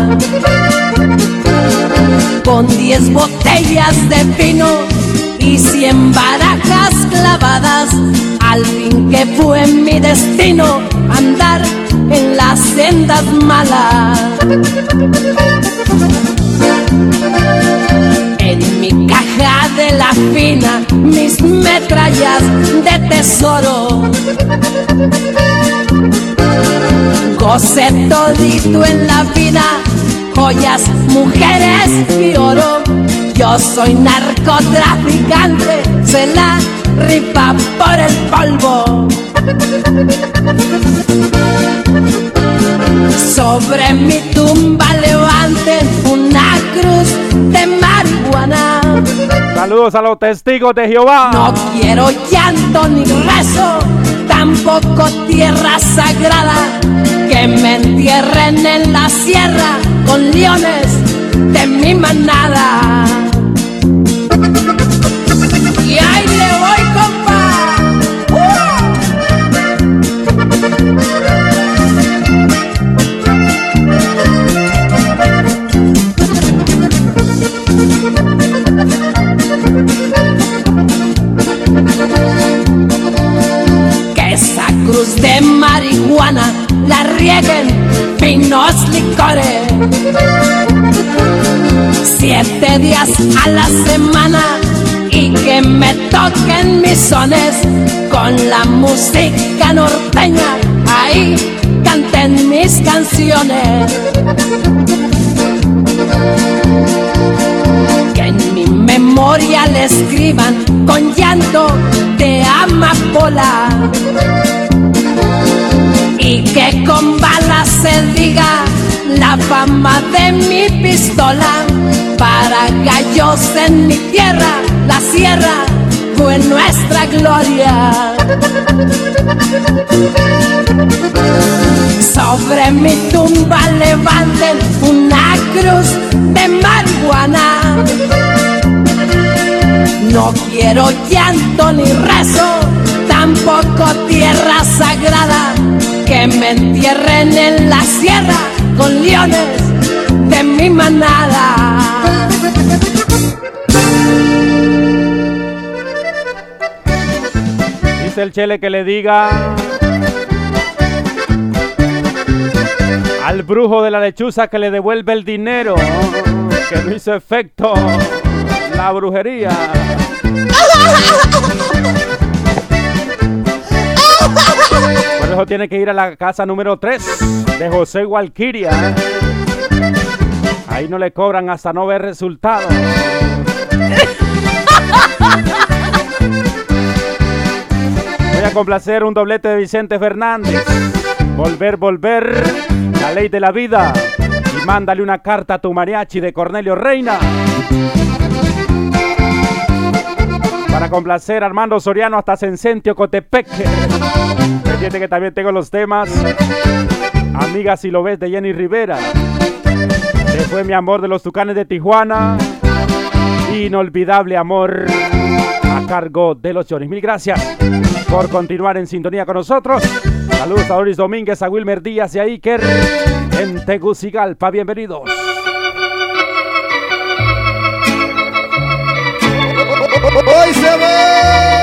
Speaker 27: con diez botellas de vino y cien barajas clavadas. Al fin que fue mi destino andar en las sendas malas. En mi caja de la fina, mis metrallas de tesoro. Gocé todito en la vida, joyas, mujeres y oro yo soy narcotraficante, se la rifa por el polvo. Sobre mi tumba levanten una cruz de marihuana.
Speaker 4: Saludos a los testigos de Jehová.
Speaker 27: No quiero llanto ni rezo, tampoco tierra sagrada. Que me entierren en la sierra con leones de mi manada. De marihuana la rieguen pinos licores. Siete días a la semana y que me toquen mis sones con la música norteña. Ahí canten mis canciones. Que en mi memoria le escriban con llanto de amapola y que con balas se diga la fama de mi pistola para gallos en mi tierra, la sierra fue nuestra gloria. Sobre mi tumba levanten una cruz de marihuana. No quiero llanto ni rezo, tampoco tierra sagrada que me entierren en la sierra con leones de mi manada.
Speaker 4: Dice el chele que le diga al brujo de la lechuza que le devuelve el dinero, que no hizo efecto la brujería. *laughs* tiene que ir a la casa número 3 de José Walquiria. Ahí no le cobran hasta no ver resultados. Voy a complacer un doblete de Vicente Fernández. Volver, volver, la ley de la vida. Y mándale una carta a tu mariachi de Cornelio Reina. Para complacer Armando Soriano hasta Sencentio Cotepeque. Entiende que también tengo los temas amiga si lo ves de Jenny Rivera. Fue mi amor de los Tucanes de Tijuana. Inolvidable amor a cargo de los Johnny. Mil gracias por continuar en sintonía con nosotros. Saludos a Doris Domínguez, a Wilmer Díaz y a Iker en Tegucigalpa. Bienvenidos.
Speaker 28: Hoy se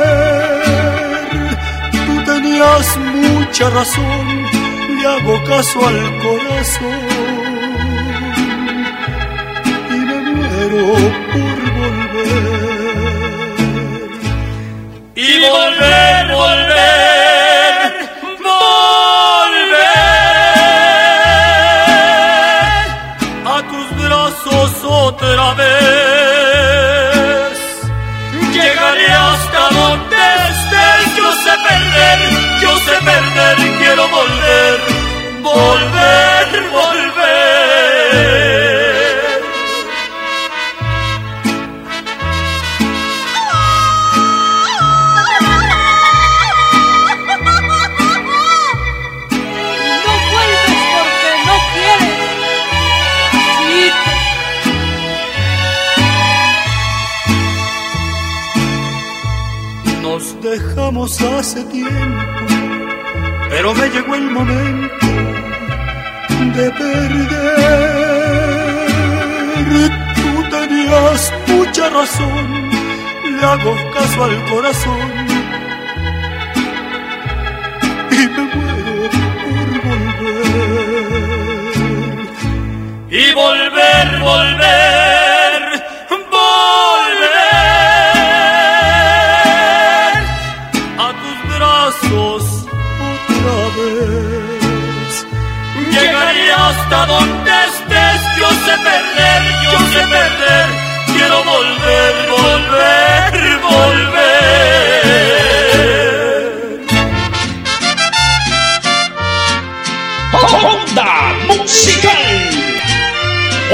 Speaker 29: tenías mucha razón, le hago caso al corazón y me muero por volver. Y volver, volver, quiero volver, volver, volver.
Speaker 23: No vuelves porque no quieres.
Speaker 29: Nos dejamos hace tiempo, pero me llegó el momento de perder. Tú tenías mucha razón, le hago caso al corazón y me muero por volver. Y volver, volver,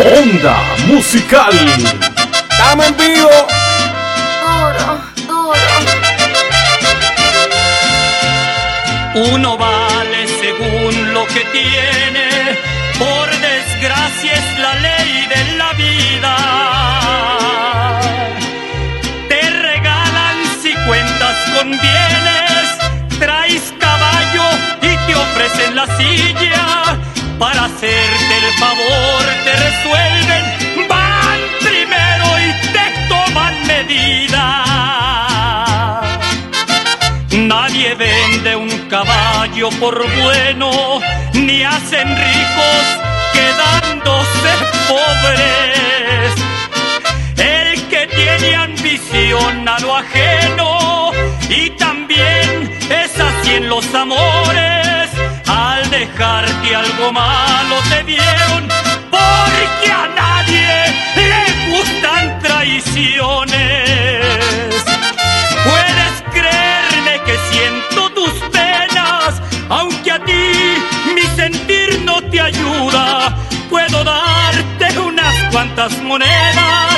Speaker 6: Onda Musical.
Speaker 28: Estamos en vivo.
Speaker 23: Duro, duro.
Speaker 29: Uno vale según lo que tiene, por desgracia es la ley de la vida. Te regalan si cuentas con bienes, traes caballo y te ofrecen la silla. Para hacerte el favor te resuelven, van primero y te toman medida. Nadie vende un caballo por bueno, ni hacen ricos quedándose pobres. El que tiene ambición a lo ajeno y también es así en los amores, dejarte algo malo te dieron, porque a nadie le gustan traiciones. Puedes creerme que siento tus penas, aunque a ti mi sentir no te ayuda. Puedo darte unas cuantas monedas,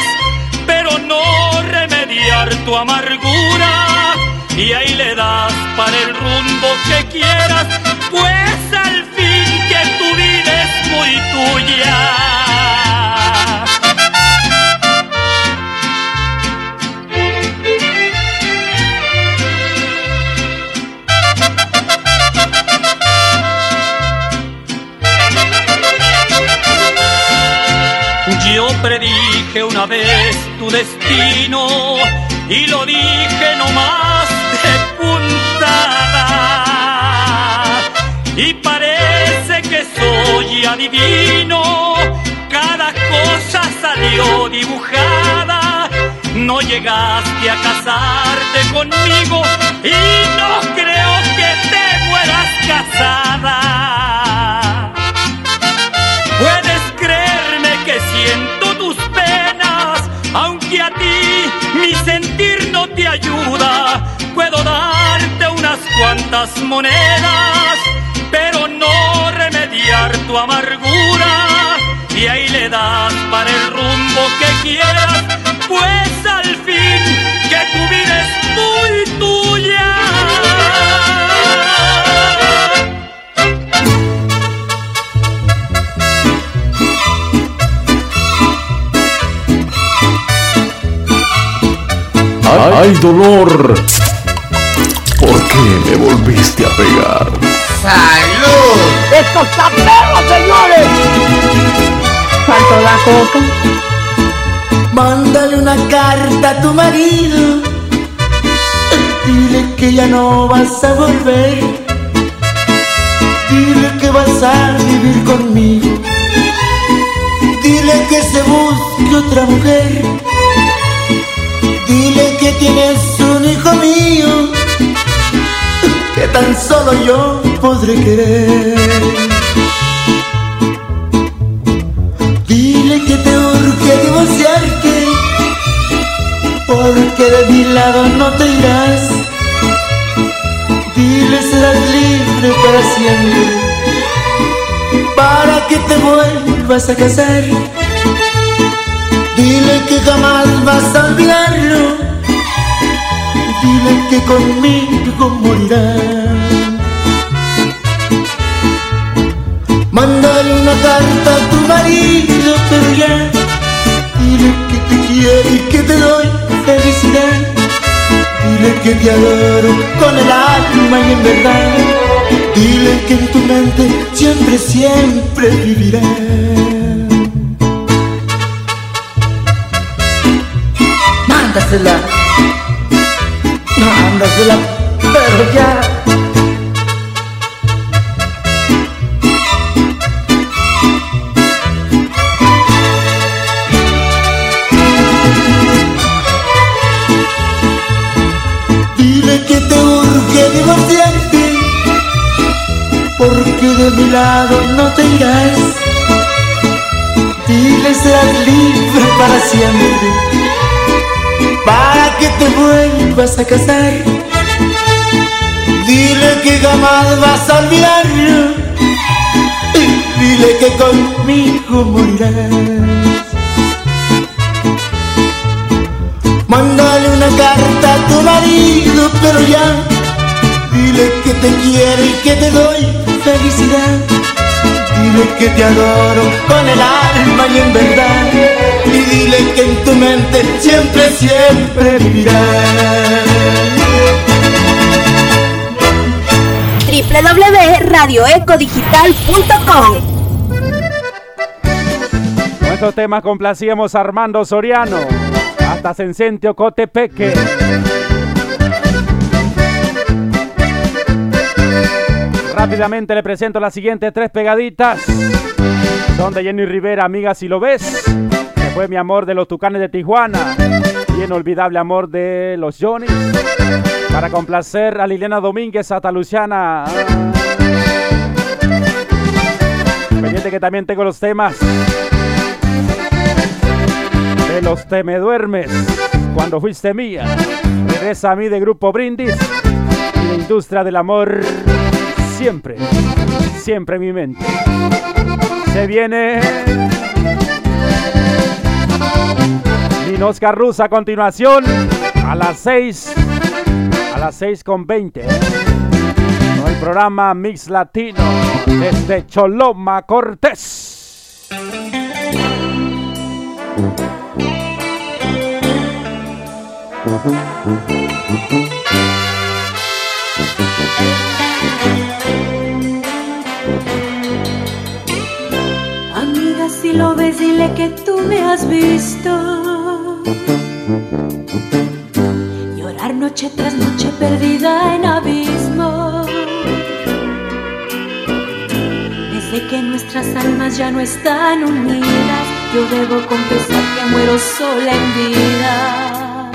Speaker 29: pero no remediar tu amargura. Y ahí le das para el rumbo que quieras, pues al fin que tu vida es muy tuya. Yo predije una vez tu destino y lo dije no Y parece que soy adivino, cada cosa salió dibujada. No llegaste a casarte conmigo y no creo que te mueras casada. Puedes creerme que siento tus penas, aunque a ti mi sentir no te ayuda. Puedo darte unas cuantas monedas, pero no remediar tu amargura. Y ahí le das para el rumbo que quieras, pues al fin que tu vida es muy tuya.
Speaker 3: Ay, dolor. ¿Por qué me volviste a pegar?
Speaker 30: ¡Salud!
Speaker 27: ¡Esto está perro, señores!
Speaker 13: Faltó la coca.
Speaker 11: Mándale una carta a tu marido. Dile que ya no vas a volver. Dile que vas a vivir conmigo. Dile que se busque otra mujer. Dile que tienes un hijo mío. Que tan solo yo podré querer. Dile que te urge divorciarte, porque de mi lado no te irás. Dile serás libre para siempre, para que te vuelvas a casar. Dile que jamás vas a olvidarlo, dile que conmigo morirás. Mándale una carta a tu marido, pero ya Dile que te quiero y que te doy felicidad. Dile que te adoro con el alma y en verdad. Dile que en tu mente siempre, siempre vivirá Mándasela. Mándasela, pero ya Porque de mi lado no te irás. Dile serás libre para siempre Para que te vuelvas a casar Dile que jamás vas a olvidarlo Y dile que conmigo morirás. Mándale una carta a tu marido, pero ya Dile que te quiero y que te doy felicidad Dile que te adoro con el alma y en verdad Y dile que en tu mente siempre, siempre vivirás
Speaker 13: www.radioecodigital.com
Speaker 4: Con estos temas complacíamos a Armando Soriano. Hasta Sencentio Cotepeque. Rápidamente le presento las siguientes tres pegaditas. Son de Jenny Rivera, amiga si lo ves. Que fue mi amor de los Tucanes de Tijuana. Y inolvidable amor de los Johnny's. Para complacer a Liliana Domínguez, Luciana. Pendiente que también tengo los temas de los Te me duermes cuando fuiste mía. Regresa a mí de Grupo Brindis y la industria del amor siempre, siempre en mi mente. Se viene Ninos Carrus a continuación a las 6 a las 6 con 20 con el programa Mix Latino desde Choloma Cortés.
Speaker 25: Si lo ves, dile que tú me has visto. Llorar noche tras noche perdida en abismo. Desde que nuestras almas ya no están unidas, yo debo confesar que muero sola en vida.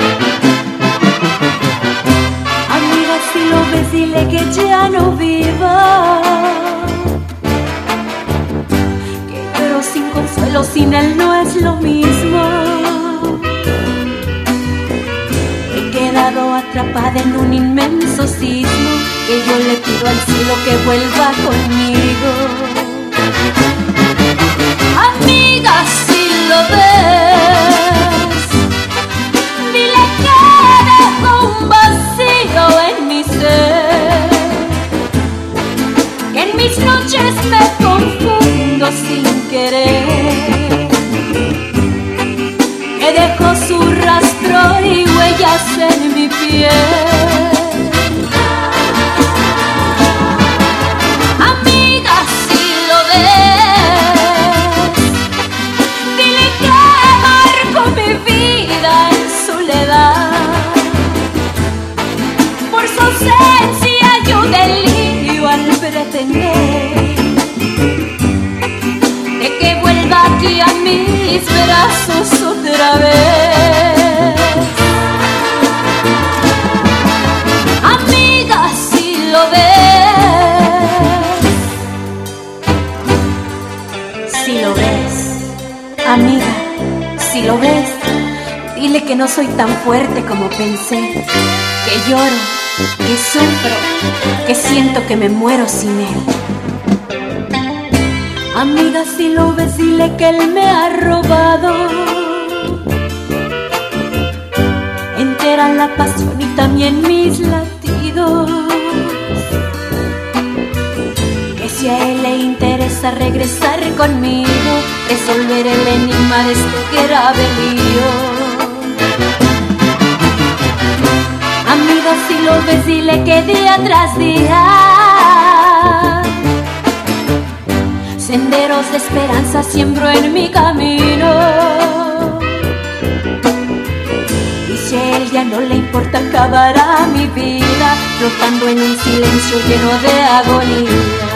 Speaker 25: Amiga, si lo ves, dile que ya no viva. Consuelo, sin él no es lo mismo. He quedado atrapada en un inmenso sismo que yo le pido al cielo que vuelva conmigo. Amiga, si lo ves, dile que dejo un vacío en mi ser. Que en mis noches me confundo sin querer. Que dejo su rastro y huellas en mi piel. Amiga, si lo ves, mis brazos otra vez. Amiga, si lo ves, si lo ves, amiga, si lo ves, dile que no soy tan fuerte como pensé, que lloro, que sufro, que siento que me muero sin él. Amiga, si lo ves, dile que él me ha robado. Entera la pasión y también mis latidos. Que si a él le interesa regresar conmigo, resolver el enigma de este grave lío. Amiga, si lo ves, dile que día tras día senderos de esperanza siembro en mi camino. Y si él ya no le importa, acabará mi vida flotando en un silencio lleno de agonía.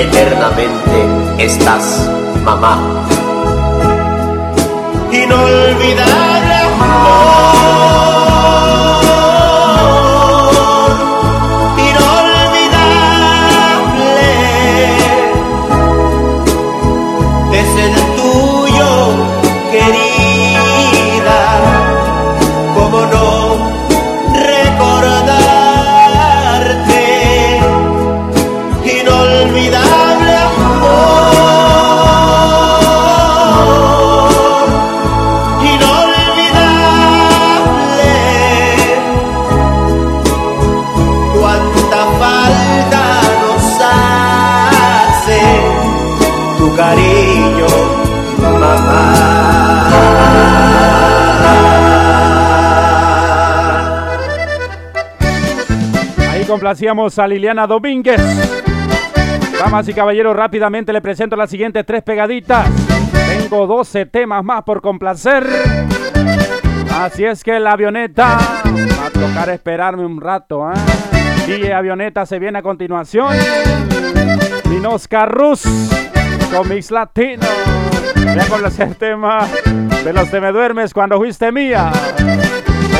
Speaker 31: Eternamente estás, mamá. Inolvidable
Speaker 4: complacíamos a Liliana Domínguez. Damas y caballeros, rápidamente le presento las siguientes tres pegaditas. Tengo 12 temas más por complacer. Así es que la avioneta va a tocar esperarme un rato. ¿eh? Avioneta se viene a continuación. Minosca Rus con Mix Latino. Voy a complacer el tema de los que me duermes cuando fuiste mía.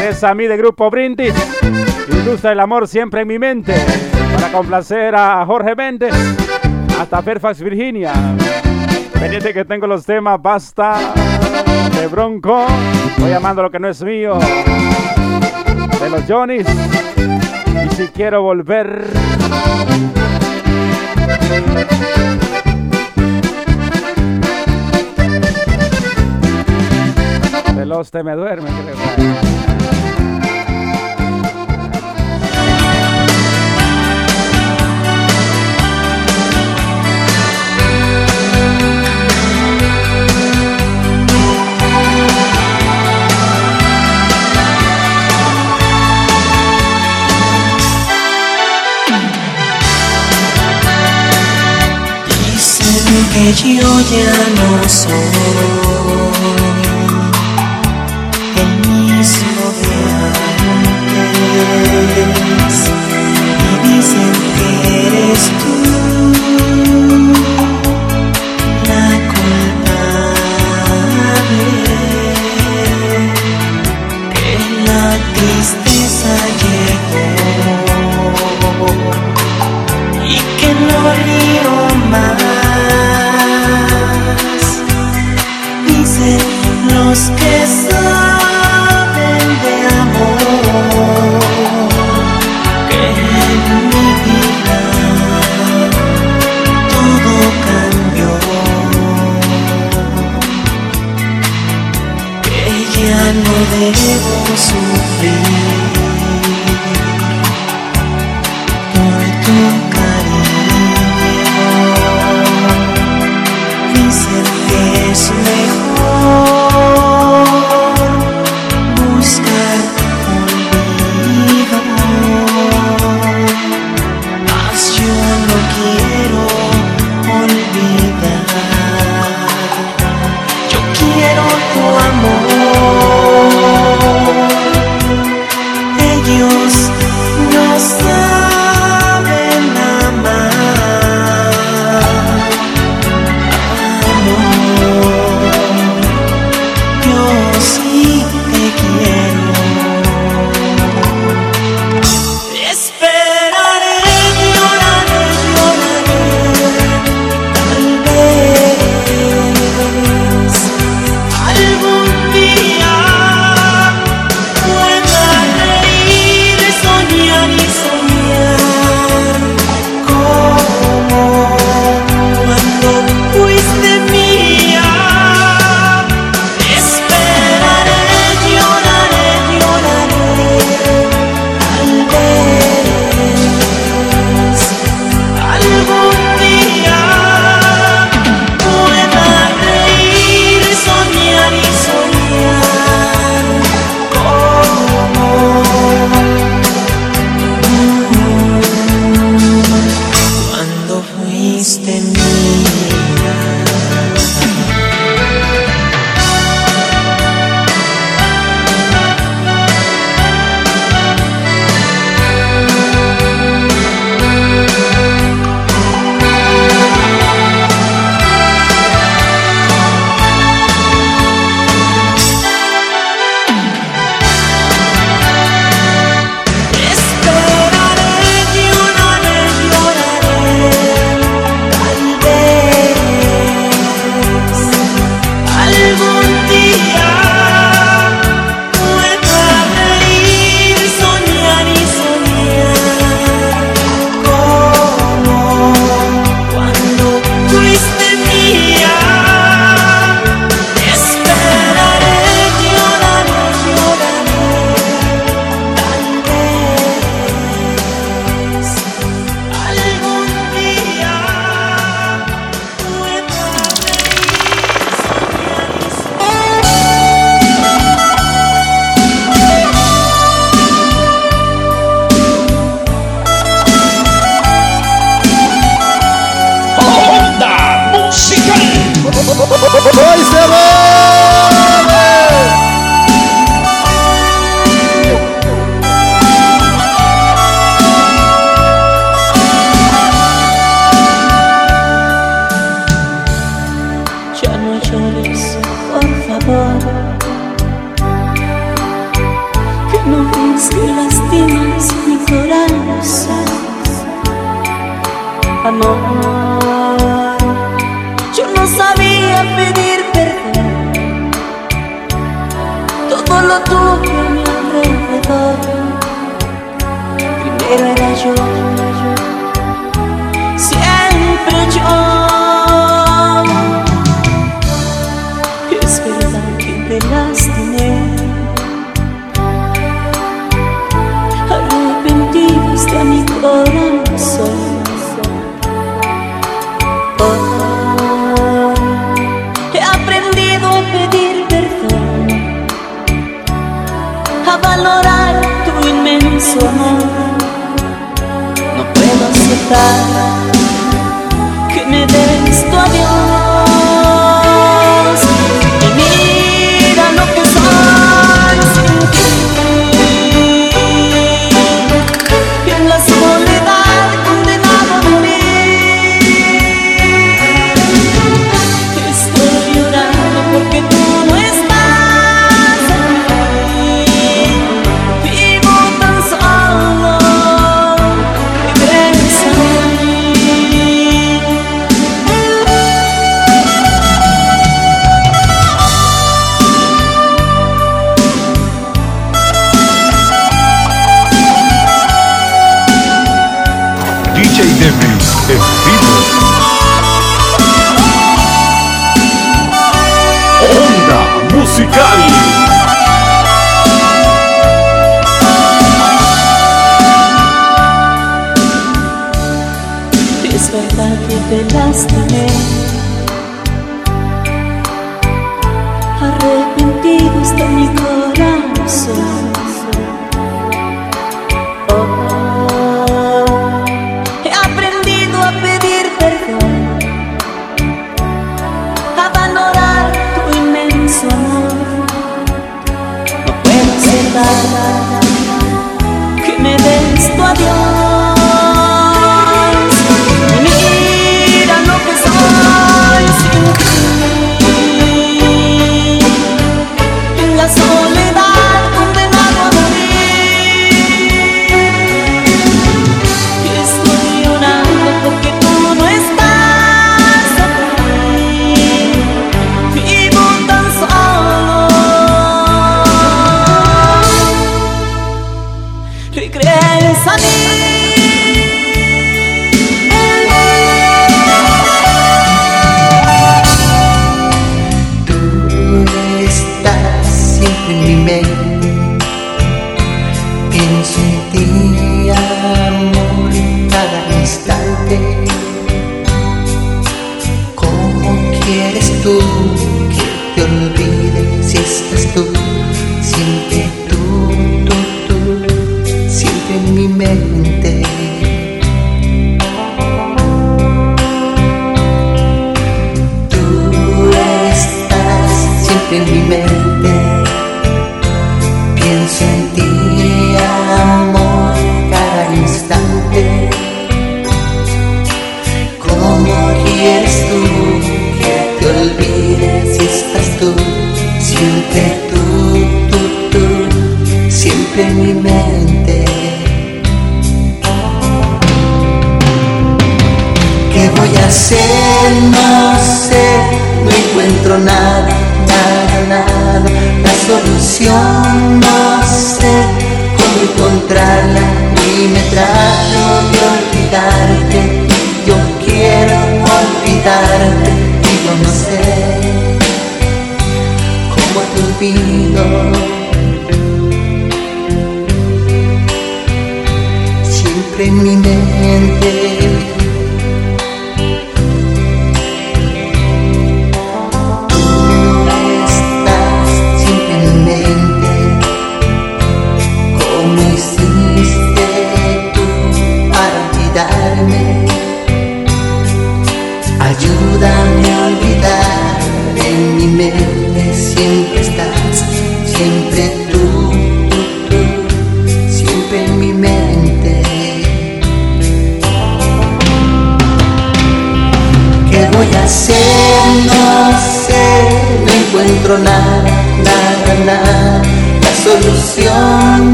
Speaker 4: Eres a mí de Grupo Brindis. Ilustra el amor siempre en mi mente. Para complacer a Jorge Méndez. Hasta Fairfax, Virginia. Pendiente que tengo los temas Basta de Bronco. Voy llamando lo que no es mío. De los Johnnys. Y si quiero volver. De los te me duermen. ¿qué
Speaker 8: Que yo ya no soy el mismo de antes. Y dicen que eres
Speaker 32: tú
Speaker 4: busqué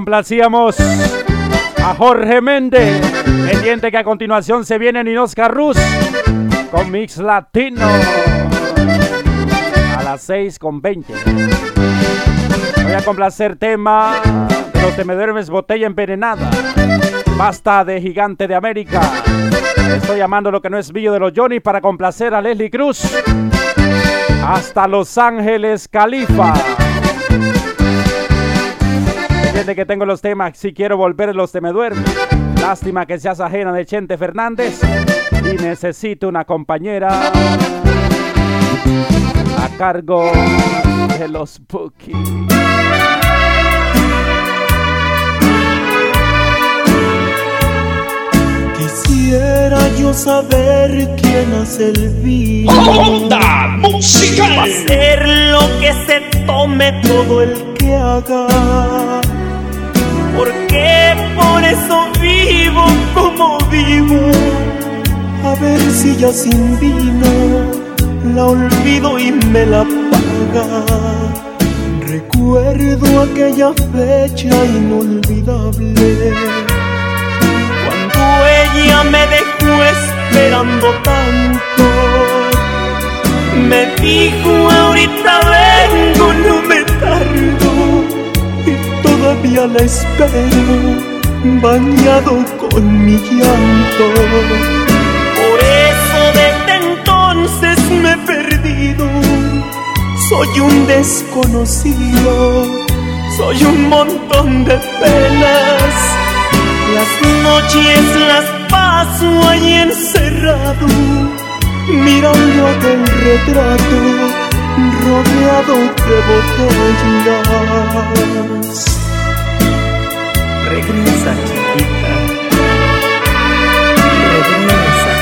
Speaker 4: complacíamos a Jorge Méndez. Pendiente que a continuación se viene Oscar Ruz con Mix Latino a las 6 con 20. Voy a complacer tema de los Temeduermes Botella Envenenada. Basta de Gigante de América. Estoy llamando lo que no es billo de los Johnny para complacer a Leslie Cruz. Hasta Los Ángeles, Califa. Entiende que tengo los temas. Si quiero volver, los te me duermen. Lástima que seas ajena de Chente Fernández. Y necesito una compañera a cargo de los Bookies.
Speaker 8: Quisiera yo saber quién hace el vino.
Speaker 17: Onda musical.
Speaker 8: Ser lo que se tome todo el que haga. Porque por eso vivo como vivo. A ver si ya sin vino la olvido y me la paga. Recuerdo aquella fecha inolvidable cuando ella me dejó esperando tanto. Me dijo ahorita vengo, no me tardo todavía la espero bañado con mi llanto. Por eso desde entonces me he perdido. Soy un desconocido, soy un montón de penas. Las noches las paso ahí encerrado, mirando aquel retrato rodeado de botellas. Regresa, chiquita. Regresa.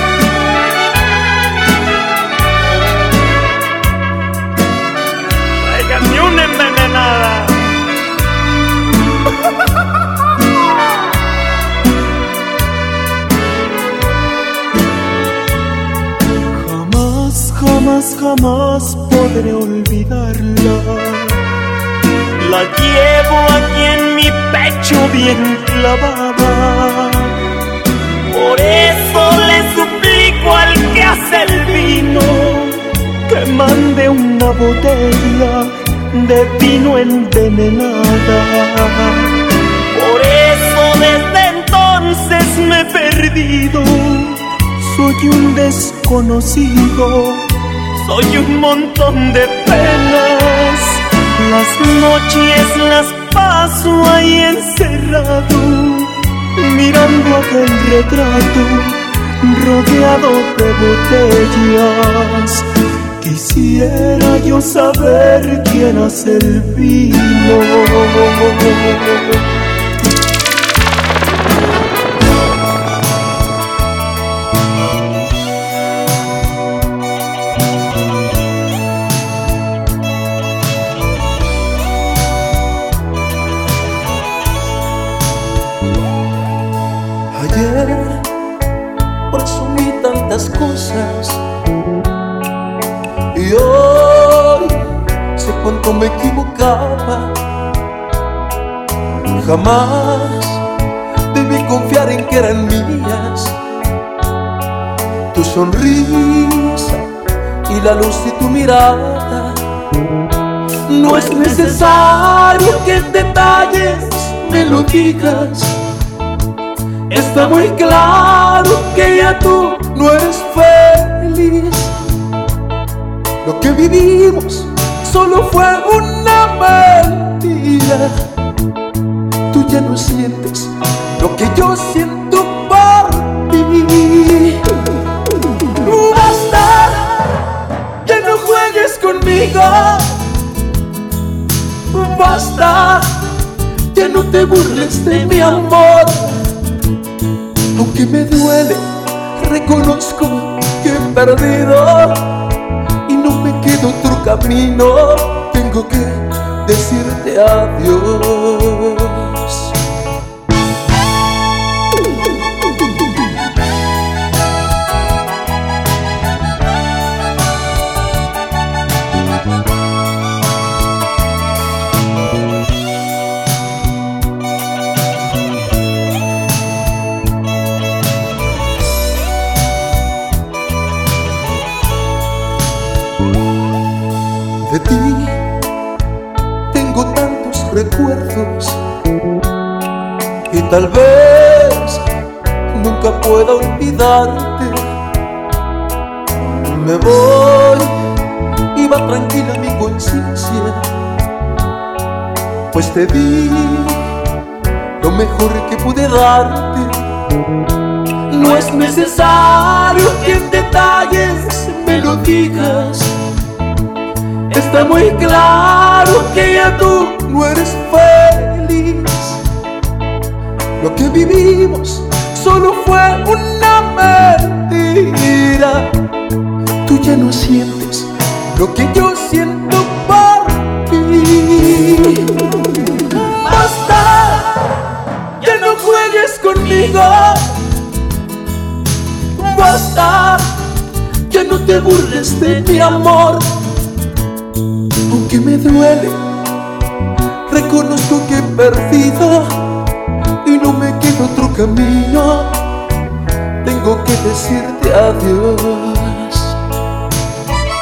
Speaker 8: Tráiganme una envenenada. Jamás, jamás, jamás podré olvidarla. La llevo aquí en mi pecho bien clavada. Por eso le suplico al que hace el vino que mande una botella de vino envenenada. Por eso desde entonces me he perdido. Soy un desconocido, soy un montón de penas. Las noches las paso ahí encerrado, mirando aquel retrato rodeado de botellas. Quisiera yo saber quién hace el vino. Jamás debí confiar en que eran mías tu sonrisa y la luz de tu mirada. No es necesario que detalles me lo digas. Está muy claro que ya tú no eres feliz. Lo que vivimos solo fue una mentira. Ya no sientes lo que yo siento por ti. Basta, ya no juegues conmigo. Basta, ya no te burles de mi amor. Aunque me duele, reconozco que he perdido y no me queda otro camino. Tengo que decirte adiós. Tal vez nunca pueda olvidarte. Me voy y va tranquila mi conciencia, pues te di lo mejor que pude darte. No es necesario que en detalles me lo digas. Está muy claro que ya tú no eres feliz. Lo que vivimos solo fue una mentira. Tú ya no sientes lo que yo siento por ti. Basta, ya no juegues conmigo. Basta, ya no te burles de mi amor aunque me duele, reconozco que he perdido y no me queda otro camino. Tengo que decirte adiós.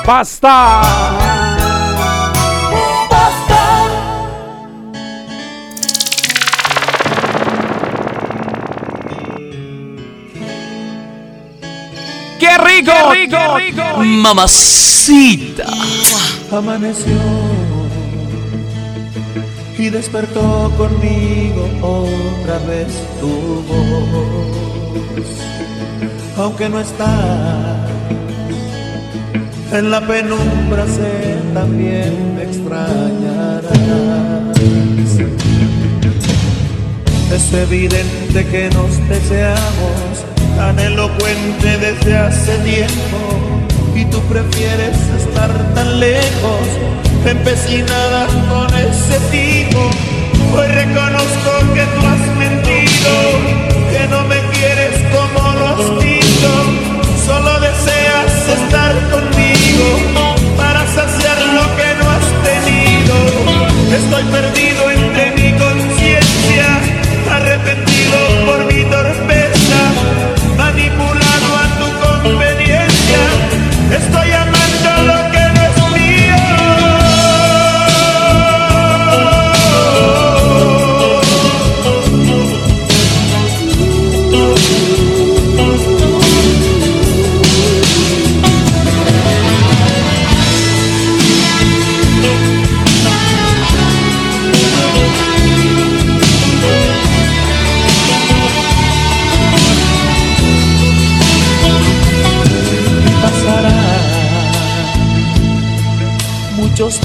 Speaker 4: ¡Basta!
Speaker 8: ¡Basta!
Speaker 10: ¡Qué rico! ¡Qué rico!
Speaker 17: Mamacita.
Speaker 8: Amaneció y despertó conmigo otra vez tu voz. Aunque no está en la penumbra, sé también me extrañarás. Es evidente que nos deseamos tan elocuente desde hace tiempo y tú prefieres estar tan lejos, empecinada con ese tipo. Hoy reconozco que tú has mentido, que no me quieres como lo has dicho, solo deseas estar conmigo para saciar lo que no has tenido. Estoy perdido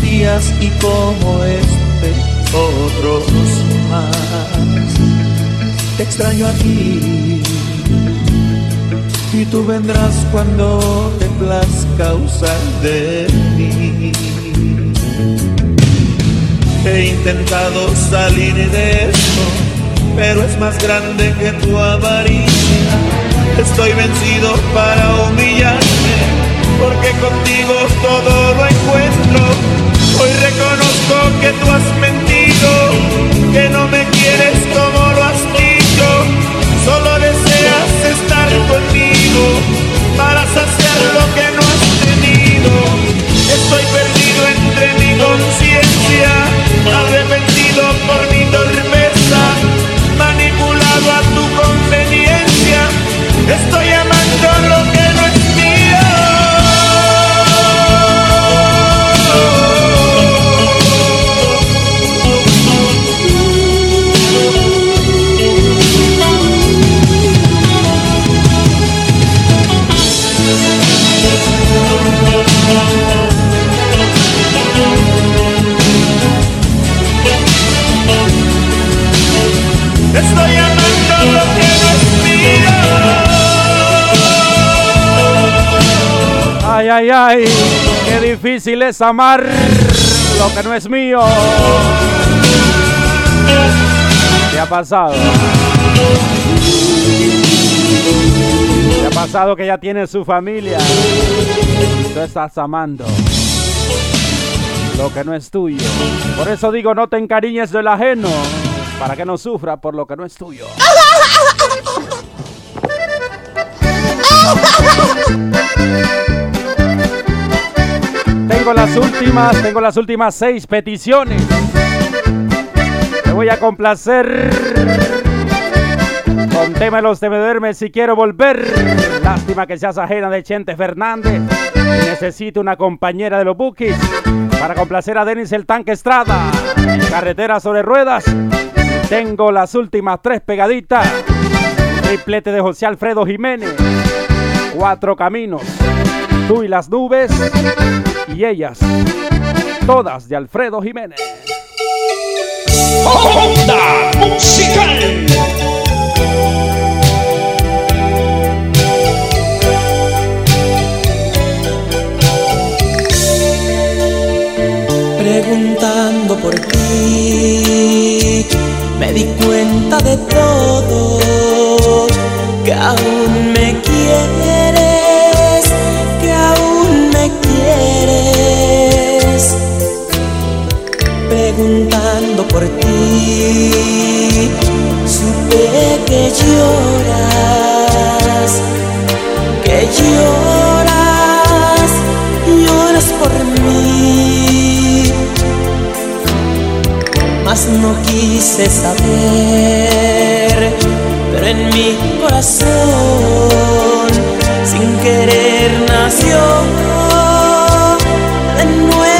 Speaker 8: días y como este otros más. Te extraño aquí y tú vendrás cuando te plazca usar de mí. He intentado salir de esto, pero es más grande que tu avaricia. Estoy vencido para humillarme, porque contigo todo lo encuentro. Hoy reconozco que tú has mentido, que no me quieres como lo has dicho. Solo deseas estar conmigo para saciar lo que no has tenido. Estoy perdido entre mi conciencia,
Speaker 6: arrepentido por mi torpeza, manipulado a tu
Speaker 4: conveniencia. Estoy Ay, ay, qué difícil es amar lo que no es mío. ¿Qué ha pasado? ¿Qué ha pasado que ya tiene su familia? Tú estás amando lo que no es tuyo. Por eso digo, no te encariñes del ajeno, para que no sufra por lo que no es tuyo. *laughs* Últimas, tengo las últimas seis peticiones. Te voy a complacer con tema los temedermes si quiero volver. Lástima que seas ajena de Chente Fernández. Necesito una compañera de los Bookies para complacer a Denis el Tanque Estrada. Carretera sobre ruedas. Tengo las últimas tres pegaditas. Triplete de José Alfredo Jiménez. Cuatro caminos. Tú y las nubes. Y ellas. Todas de Alfredo Jiménez.
Speaker 2: Onda Musical.
Speaker 8: Preguntando por ti, me di cuenta de todo, que aún Preguntando por ti, supe que lloras, que lloras, lloras por mí. Mas no quise saber, pero en mi corazón, sin querer nació de nuevo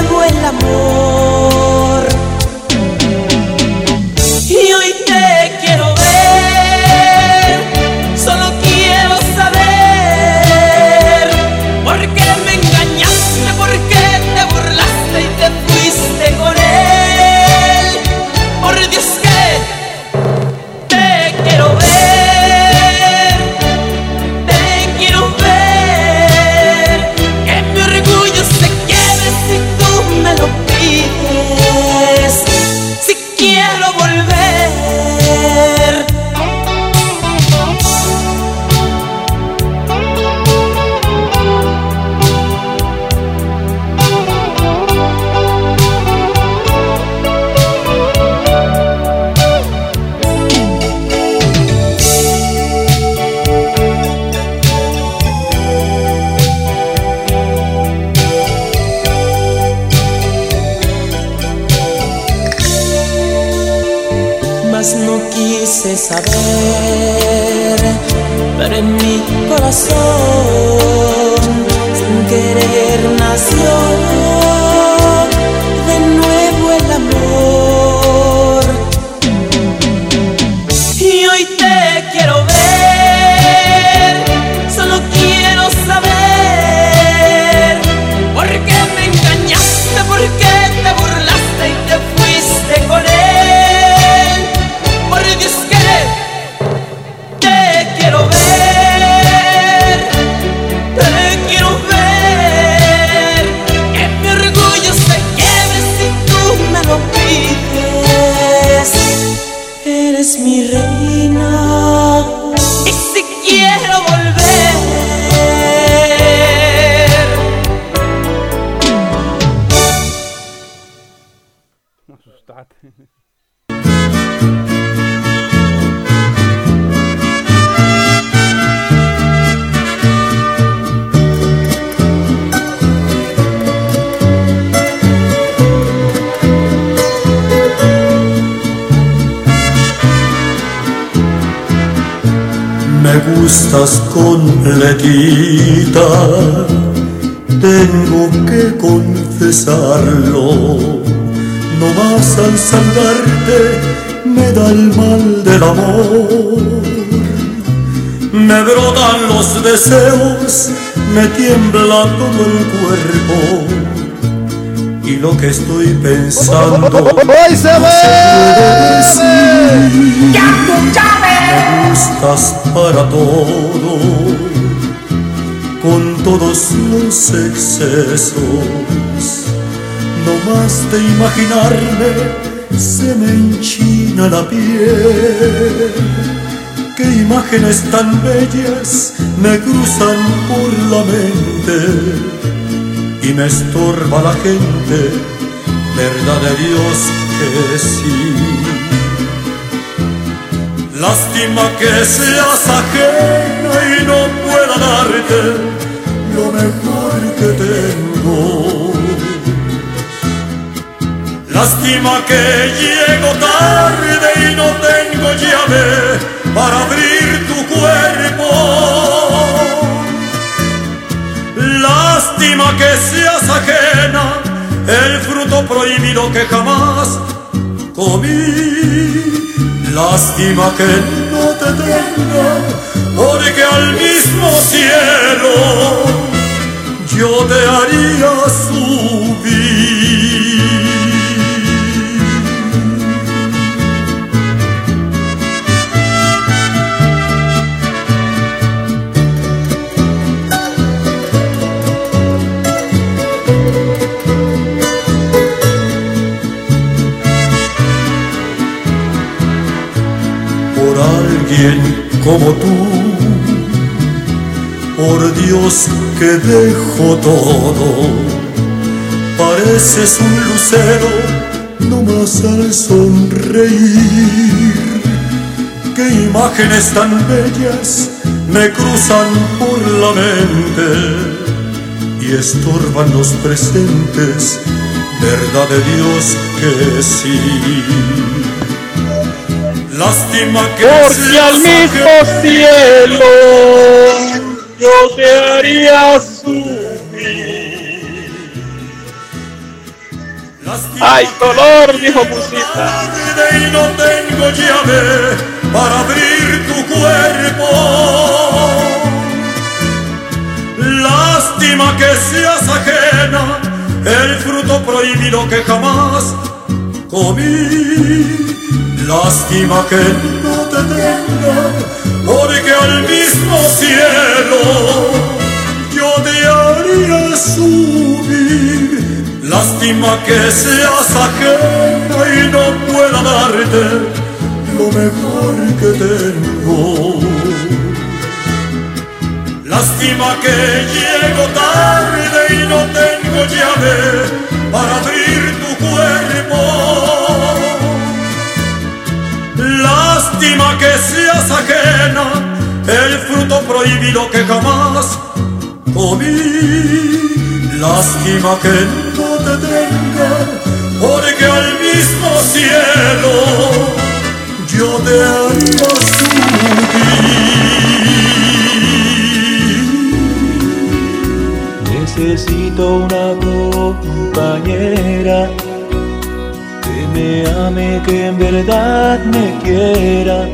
Speaker 8: me
Speaker 6: tiembla todo el cuerpo y lo que estoy pensando *laughs*
Speaker 14: se me
Speaker 6: gustas para todo. Con todos los excesos no más de imaginarme se me enchina la piel. Imágenes tan bellas me cruzan por la mente y me estorba la gente, verdad de Dios que sí. Lástima que seas ajena y no pueda darte lo mejor que tengo. Lástima que llego tarde y no tengo llave para abrir tu cuerpo. Lástima que seas ajena el fruto prohibido que jamás comí. Lástima que no te tenga, porque al mismo cielo yo te haría subir. Alguien como tú. Por Dios que dejo todo, pareces un lucero, no más al sonreír. Qué imágenes tan bellas me cruzan por la mente y estorban los presentes, verdad de Dios que sí. Lástima que
Speaker 10: Porque al mismo cielo yo te haría subir. Ay, dolor, dijo Musita.
Speaker 6: y no tengo llave para abrir tu cuerpo. Lástima que seas ajena el fruto prohibido que jamás comí. Lástima que no te tenga, porque al mismo cielo yo te haría subir. Lástima que seas ajena y no pueda darte lo mejor que tengo. Lástima que llego tarde y no tengo llave para abrir tu cuerpo. Lástima que seas ajena el fruto prohibido que jamás comí. Lástima que no te tenga, porque al mismo cielo yo te haría subir.
Speaker 33: Necesito una compañera me ame, que en verdad me quiera,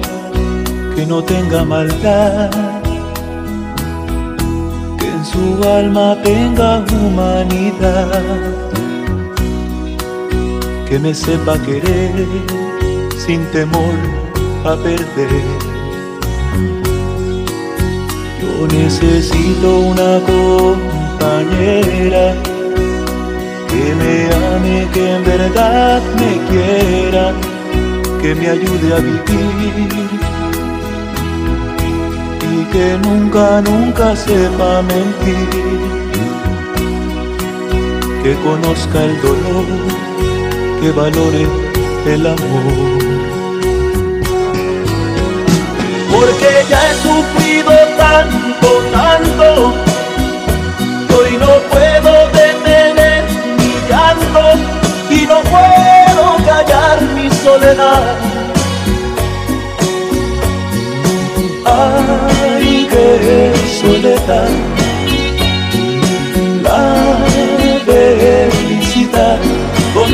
Speaker 33: que no tenga maldad, que en su alma tenga humanidad, que me sepa querer sin temor a perder. Yo necesito una compañera que me ame, que en verdad me quiera, que me ayude a vivir y que nunca, nunca sepa mentir, que conozca el dolor, que valore el amor.
Speaker 8: porque ya he sufrido tanto, tanto,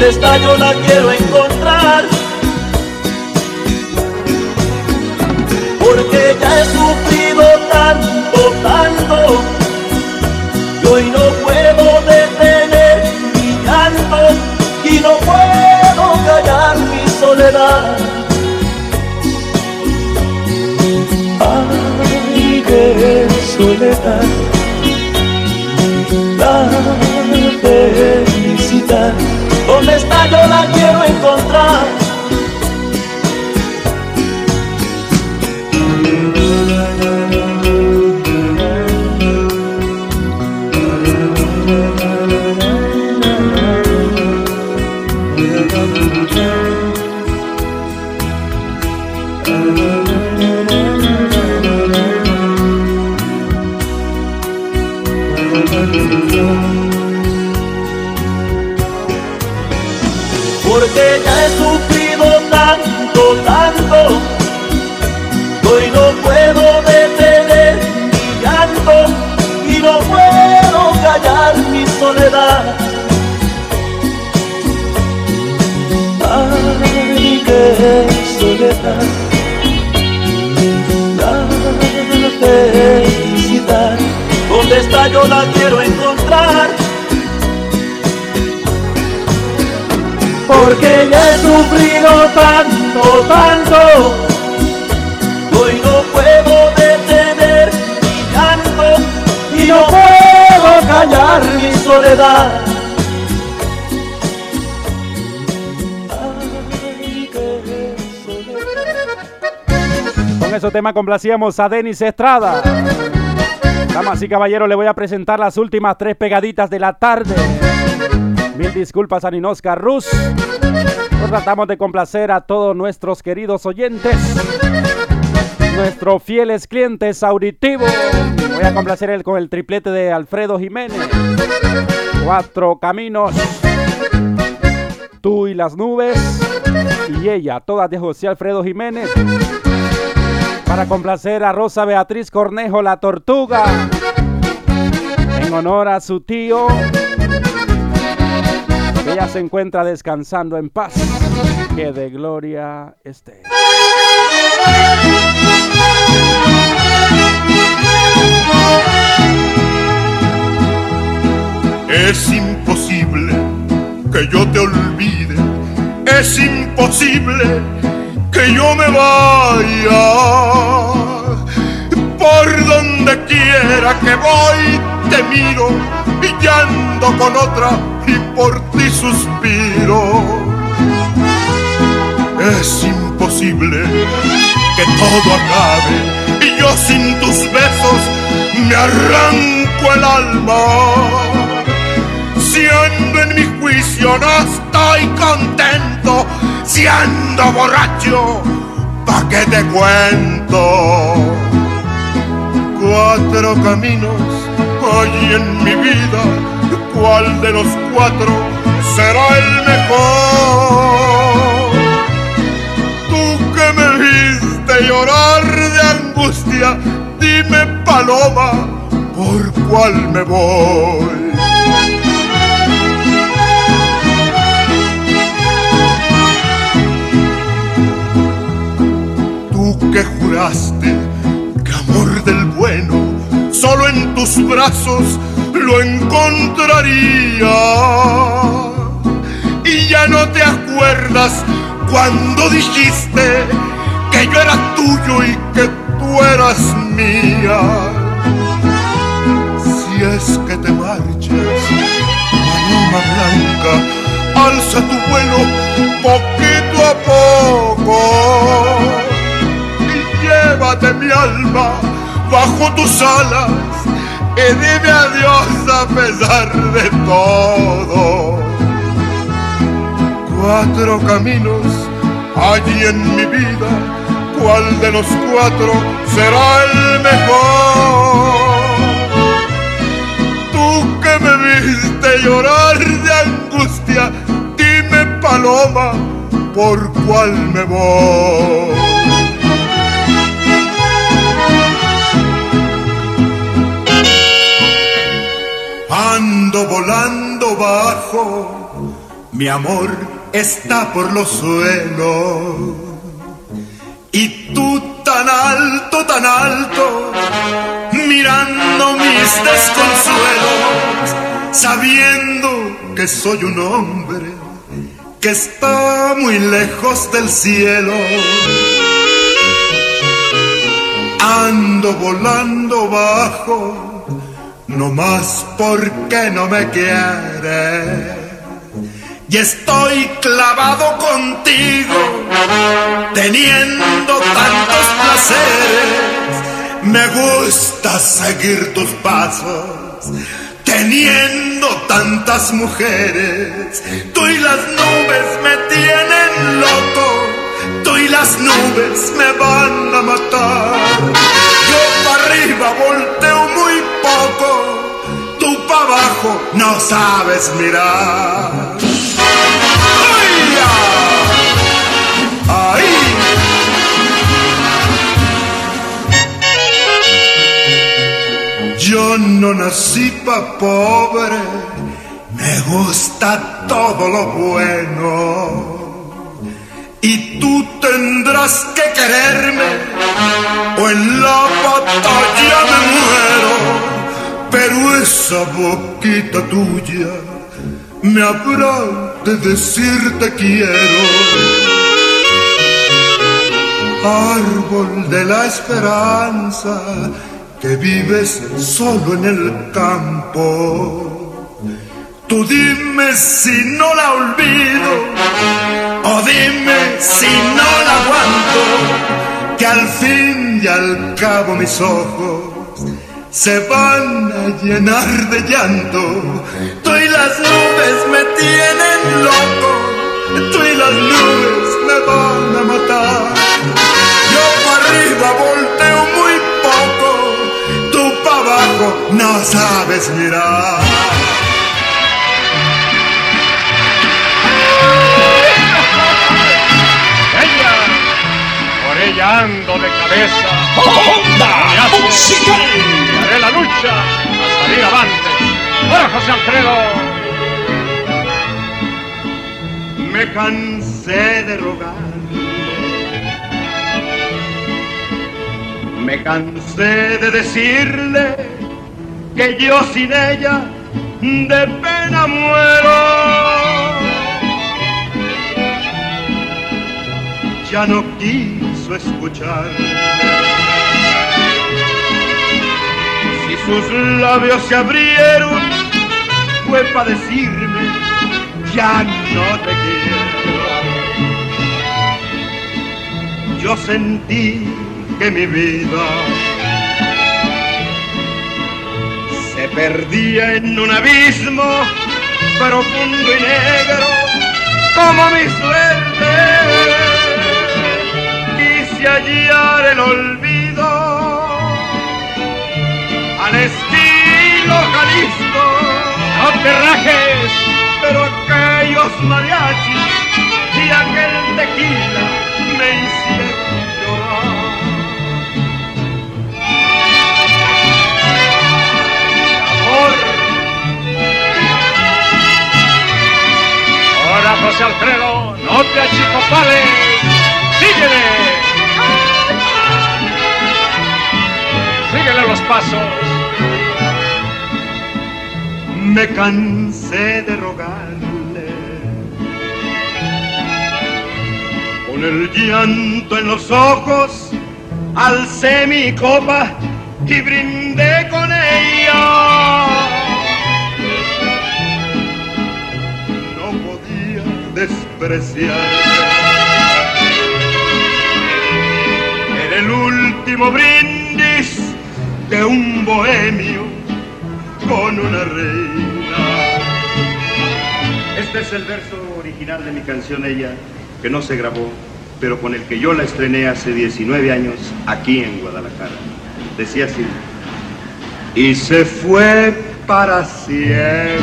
Speaker 8: ¿Dónde está? Yo la quiero encontrar. Porque ya he sufrido tanto, tanto, que hoy no puedo detener mi llanto y no puedo callar mi soledad. soledad. La ¿dónde yo la quiero encontrar? porque ya he sufrido tanto, tanto. Hoy no puedo detener mi llanto y no puedo callar mi soledad.
Speaker 4: Con ese tema complacíamos a Denis Estrada. Damas y caballeros, le voy a presentar las últimas tres pegaditas de la tarde. Mil disculpas a Ninoska Rus. tratamos de complacer a todos nuestros queridos oyentes, nuestros fieles clientes auditivos. Voy a complacer él con el triplete de Alfredo Jiménez. Cuatro caminos. Tú y las nubes. Y ella, todas de José Alfredo Jiménez. Para complacer a Rosa Beatriz Cornejo la Tortuga. En honor a su tío ella se encuentra descansando en paz. Que de gloria esté.
Speaker 22: Es imposible que yo te olvide. Es imposible que yo me vaya. Por donde quiera que voy te miro y ando con otra y por ti suspiro. Es imposible que todo acabe y yo sin tus besos me arranco el alma. Si ando en mi juicio no estoy contento, si ando borracho, ¿pa' qué te cuento? Cuatro caminos hay en mi vida cuál de los cuatro será el mejor. Tú que me viste llorar de angustia, dime paloma, ¿por cuál me voy? Que juraste que amor del bueno solo en tus brazos lo encontraría. Y ya no te acuerdas cuando dijiste que yo era tuyo y que tú eras mía. Si es que te marchas, paloma blanca, alza tu vuelo poquito a poco llévate mi alma bajo tus alas y dime adiós a pesar de todo. Cuatro caminos allí en mi vida, ¿cuál de los cuatro será el mejor? Tú que me viste llorar de angustia, dime paloma, ¿por cuál me voy? Ando volando bajo, mi amor está por los suelos. Y tú tan alto, tan alto, mirando mis desconsuelos, sabiendo que soy un hombre que está muy lejos del cielo. ando volando bajo, no más porque no me quiere. Y estoy clavado contigo, teniendo tantos placeres. Me gusta seguir tus pasos, teniendo tantas mujeres. Tú y las nubes me tienen loco tú y las nubes me van a matar. Yo para arriba volteo tú para abajo no sabes mirar. ¡Ahí! Yo no nací pa' pobre, me gusta todo lo bueno y tú tendrás que quererme o en la batalla me muero. Pero esa boquita tuya me habrá de decir te quiero. Árbol de la esperanza que vives solo en el campo Tú dime si no la olvido o dime si no la aguanto, que al fin y al cabo mis ojos se van a llenar de llanto. Tú y las nubes me tienen loco, tú y las nubes me van a matar. Yo para arriba volteo muy poco, tú para abajo no sabes mirar.
Speaker 17: ando de cabeza.
Speaker 2: ¡Onda musical!
Speaker 17: Haré la lucha a salir avante. ¡Ahora, José Alfredo!
Speaker 22: Me cansé de rogar. Me cansé de decirle que yo sin ella de pena muero. Ya no quiero escuchar. Si sus labios se abrieron, fue para decirme, ya no te quiero. Yo sentí que mi vida se perdía en un abismo profundo y negro como mi suerte hallar el olvido al estilo Jalisco.
Speaker 17: No te rajes,
Speaker 22: pero aquellos mariachis y aquel tequila me hicieron. Amor.
Speaker 17: Ahora, José Alfredo, no te achicopales. ¡Síguele! síguele los pasos.
Speaker 22: Me cansé de rogarle, con el llanto en los ojos, alcé mi copa y brindé con ella. No podía despreciar. En el último brindis de un bohemio con una reina. Este es el verso original de mi canción Ella, que no se grabó, pero con el que yo la estrené hace 19 años aquí en Guadalajara. Decía así, y se fue para siempre.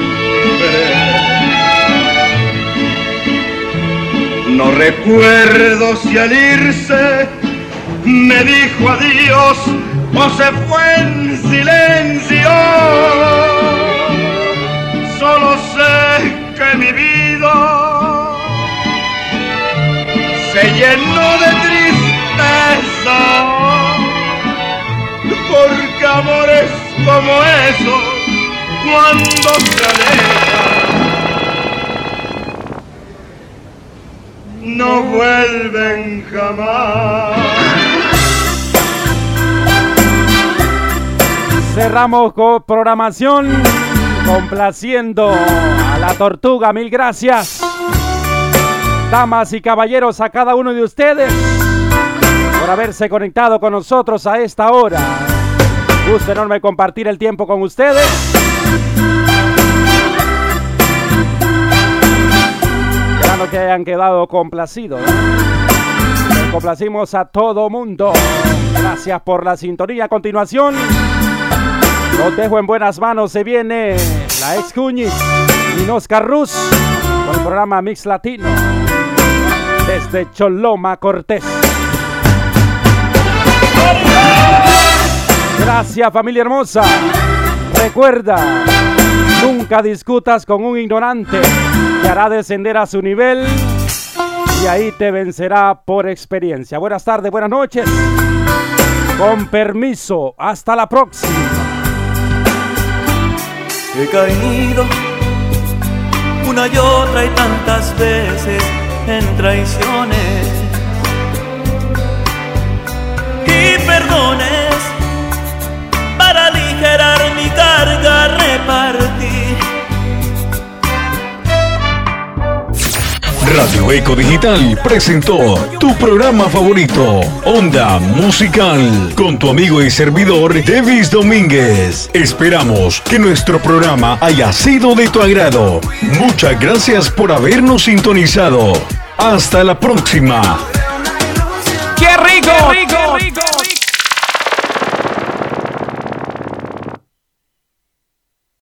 Speaker 22: No recuerdo si al irse me dijo adiós o se fue en silencio. Solo sé que mi vida se llenó de tristeza, porque amores como esos, cuando se alejan, no vuelven jamás.
Speaker 4: Cerramos con programación complaciendo a la tortuga. Mil gracias. Damas y caballeros, a cada uno de ustedes por haberse conectado con nosotros a esta hora. Gusto enorme compartir el tiempo con ustedes. Esperando que hayan quedado complacidos. Complacimos a todo mundo. Gracias por la sintonía. A continuación, los dejo en buenas manos. Se viene la ex Cuñiz y Oscar Ruz con el programa Mix Latino desde Choloma Cortés. Gracias familia hermosa. Recuerda, nunca discutas con un ignorante que hará descender a su nivel y ahí te vencerá por experiencia. Buenas tardes, buenas noches. Con permiso, hasta la próxima.
Speaker 8: He caído una y otra y tantas veces en traiciones y perdones para aligerar mi carga repartir.
Speaker 3: Radio Eco Digital presentó tu programa favorito, Onda Musical, con tu amigo y servidor Davis Domínguez. Esperamos que nuestro programa haya sido de tu agrado. Muchas gracias por habernos sintonizado. Hasta la próxima.
Speaker 10: ¡Qué rico! ¡Qué rico! ¡Qué rico!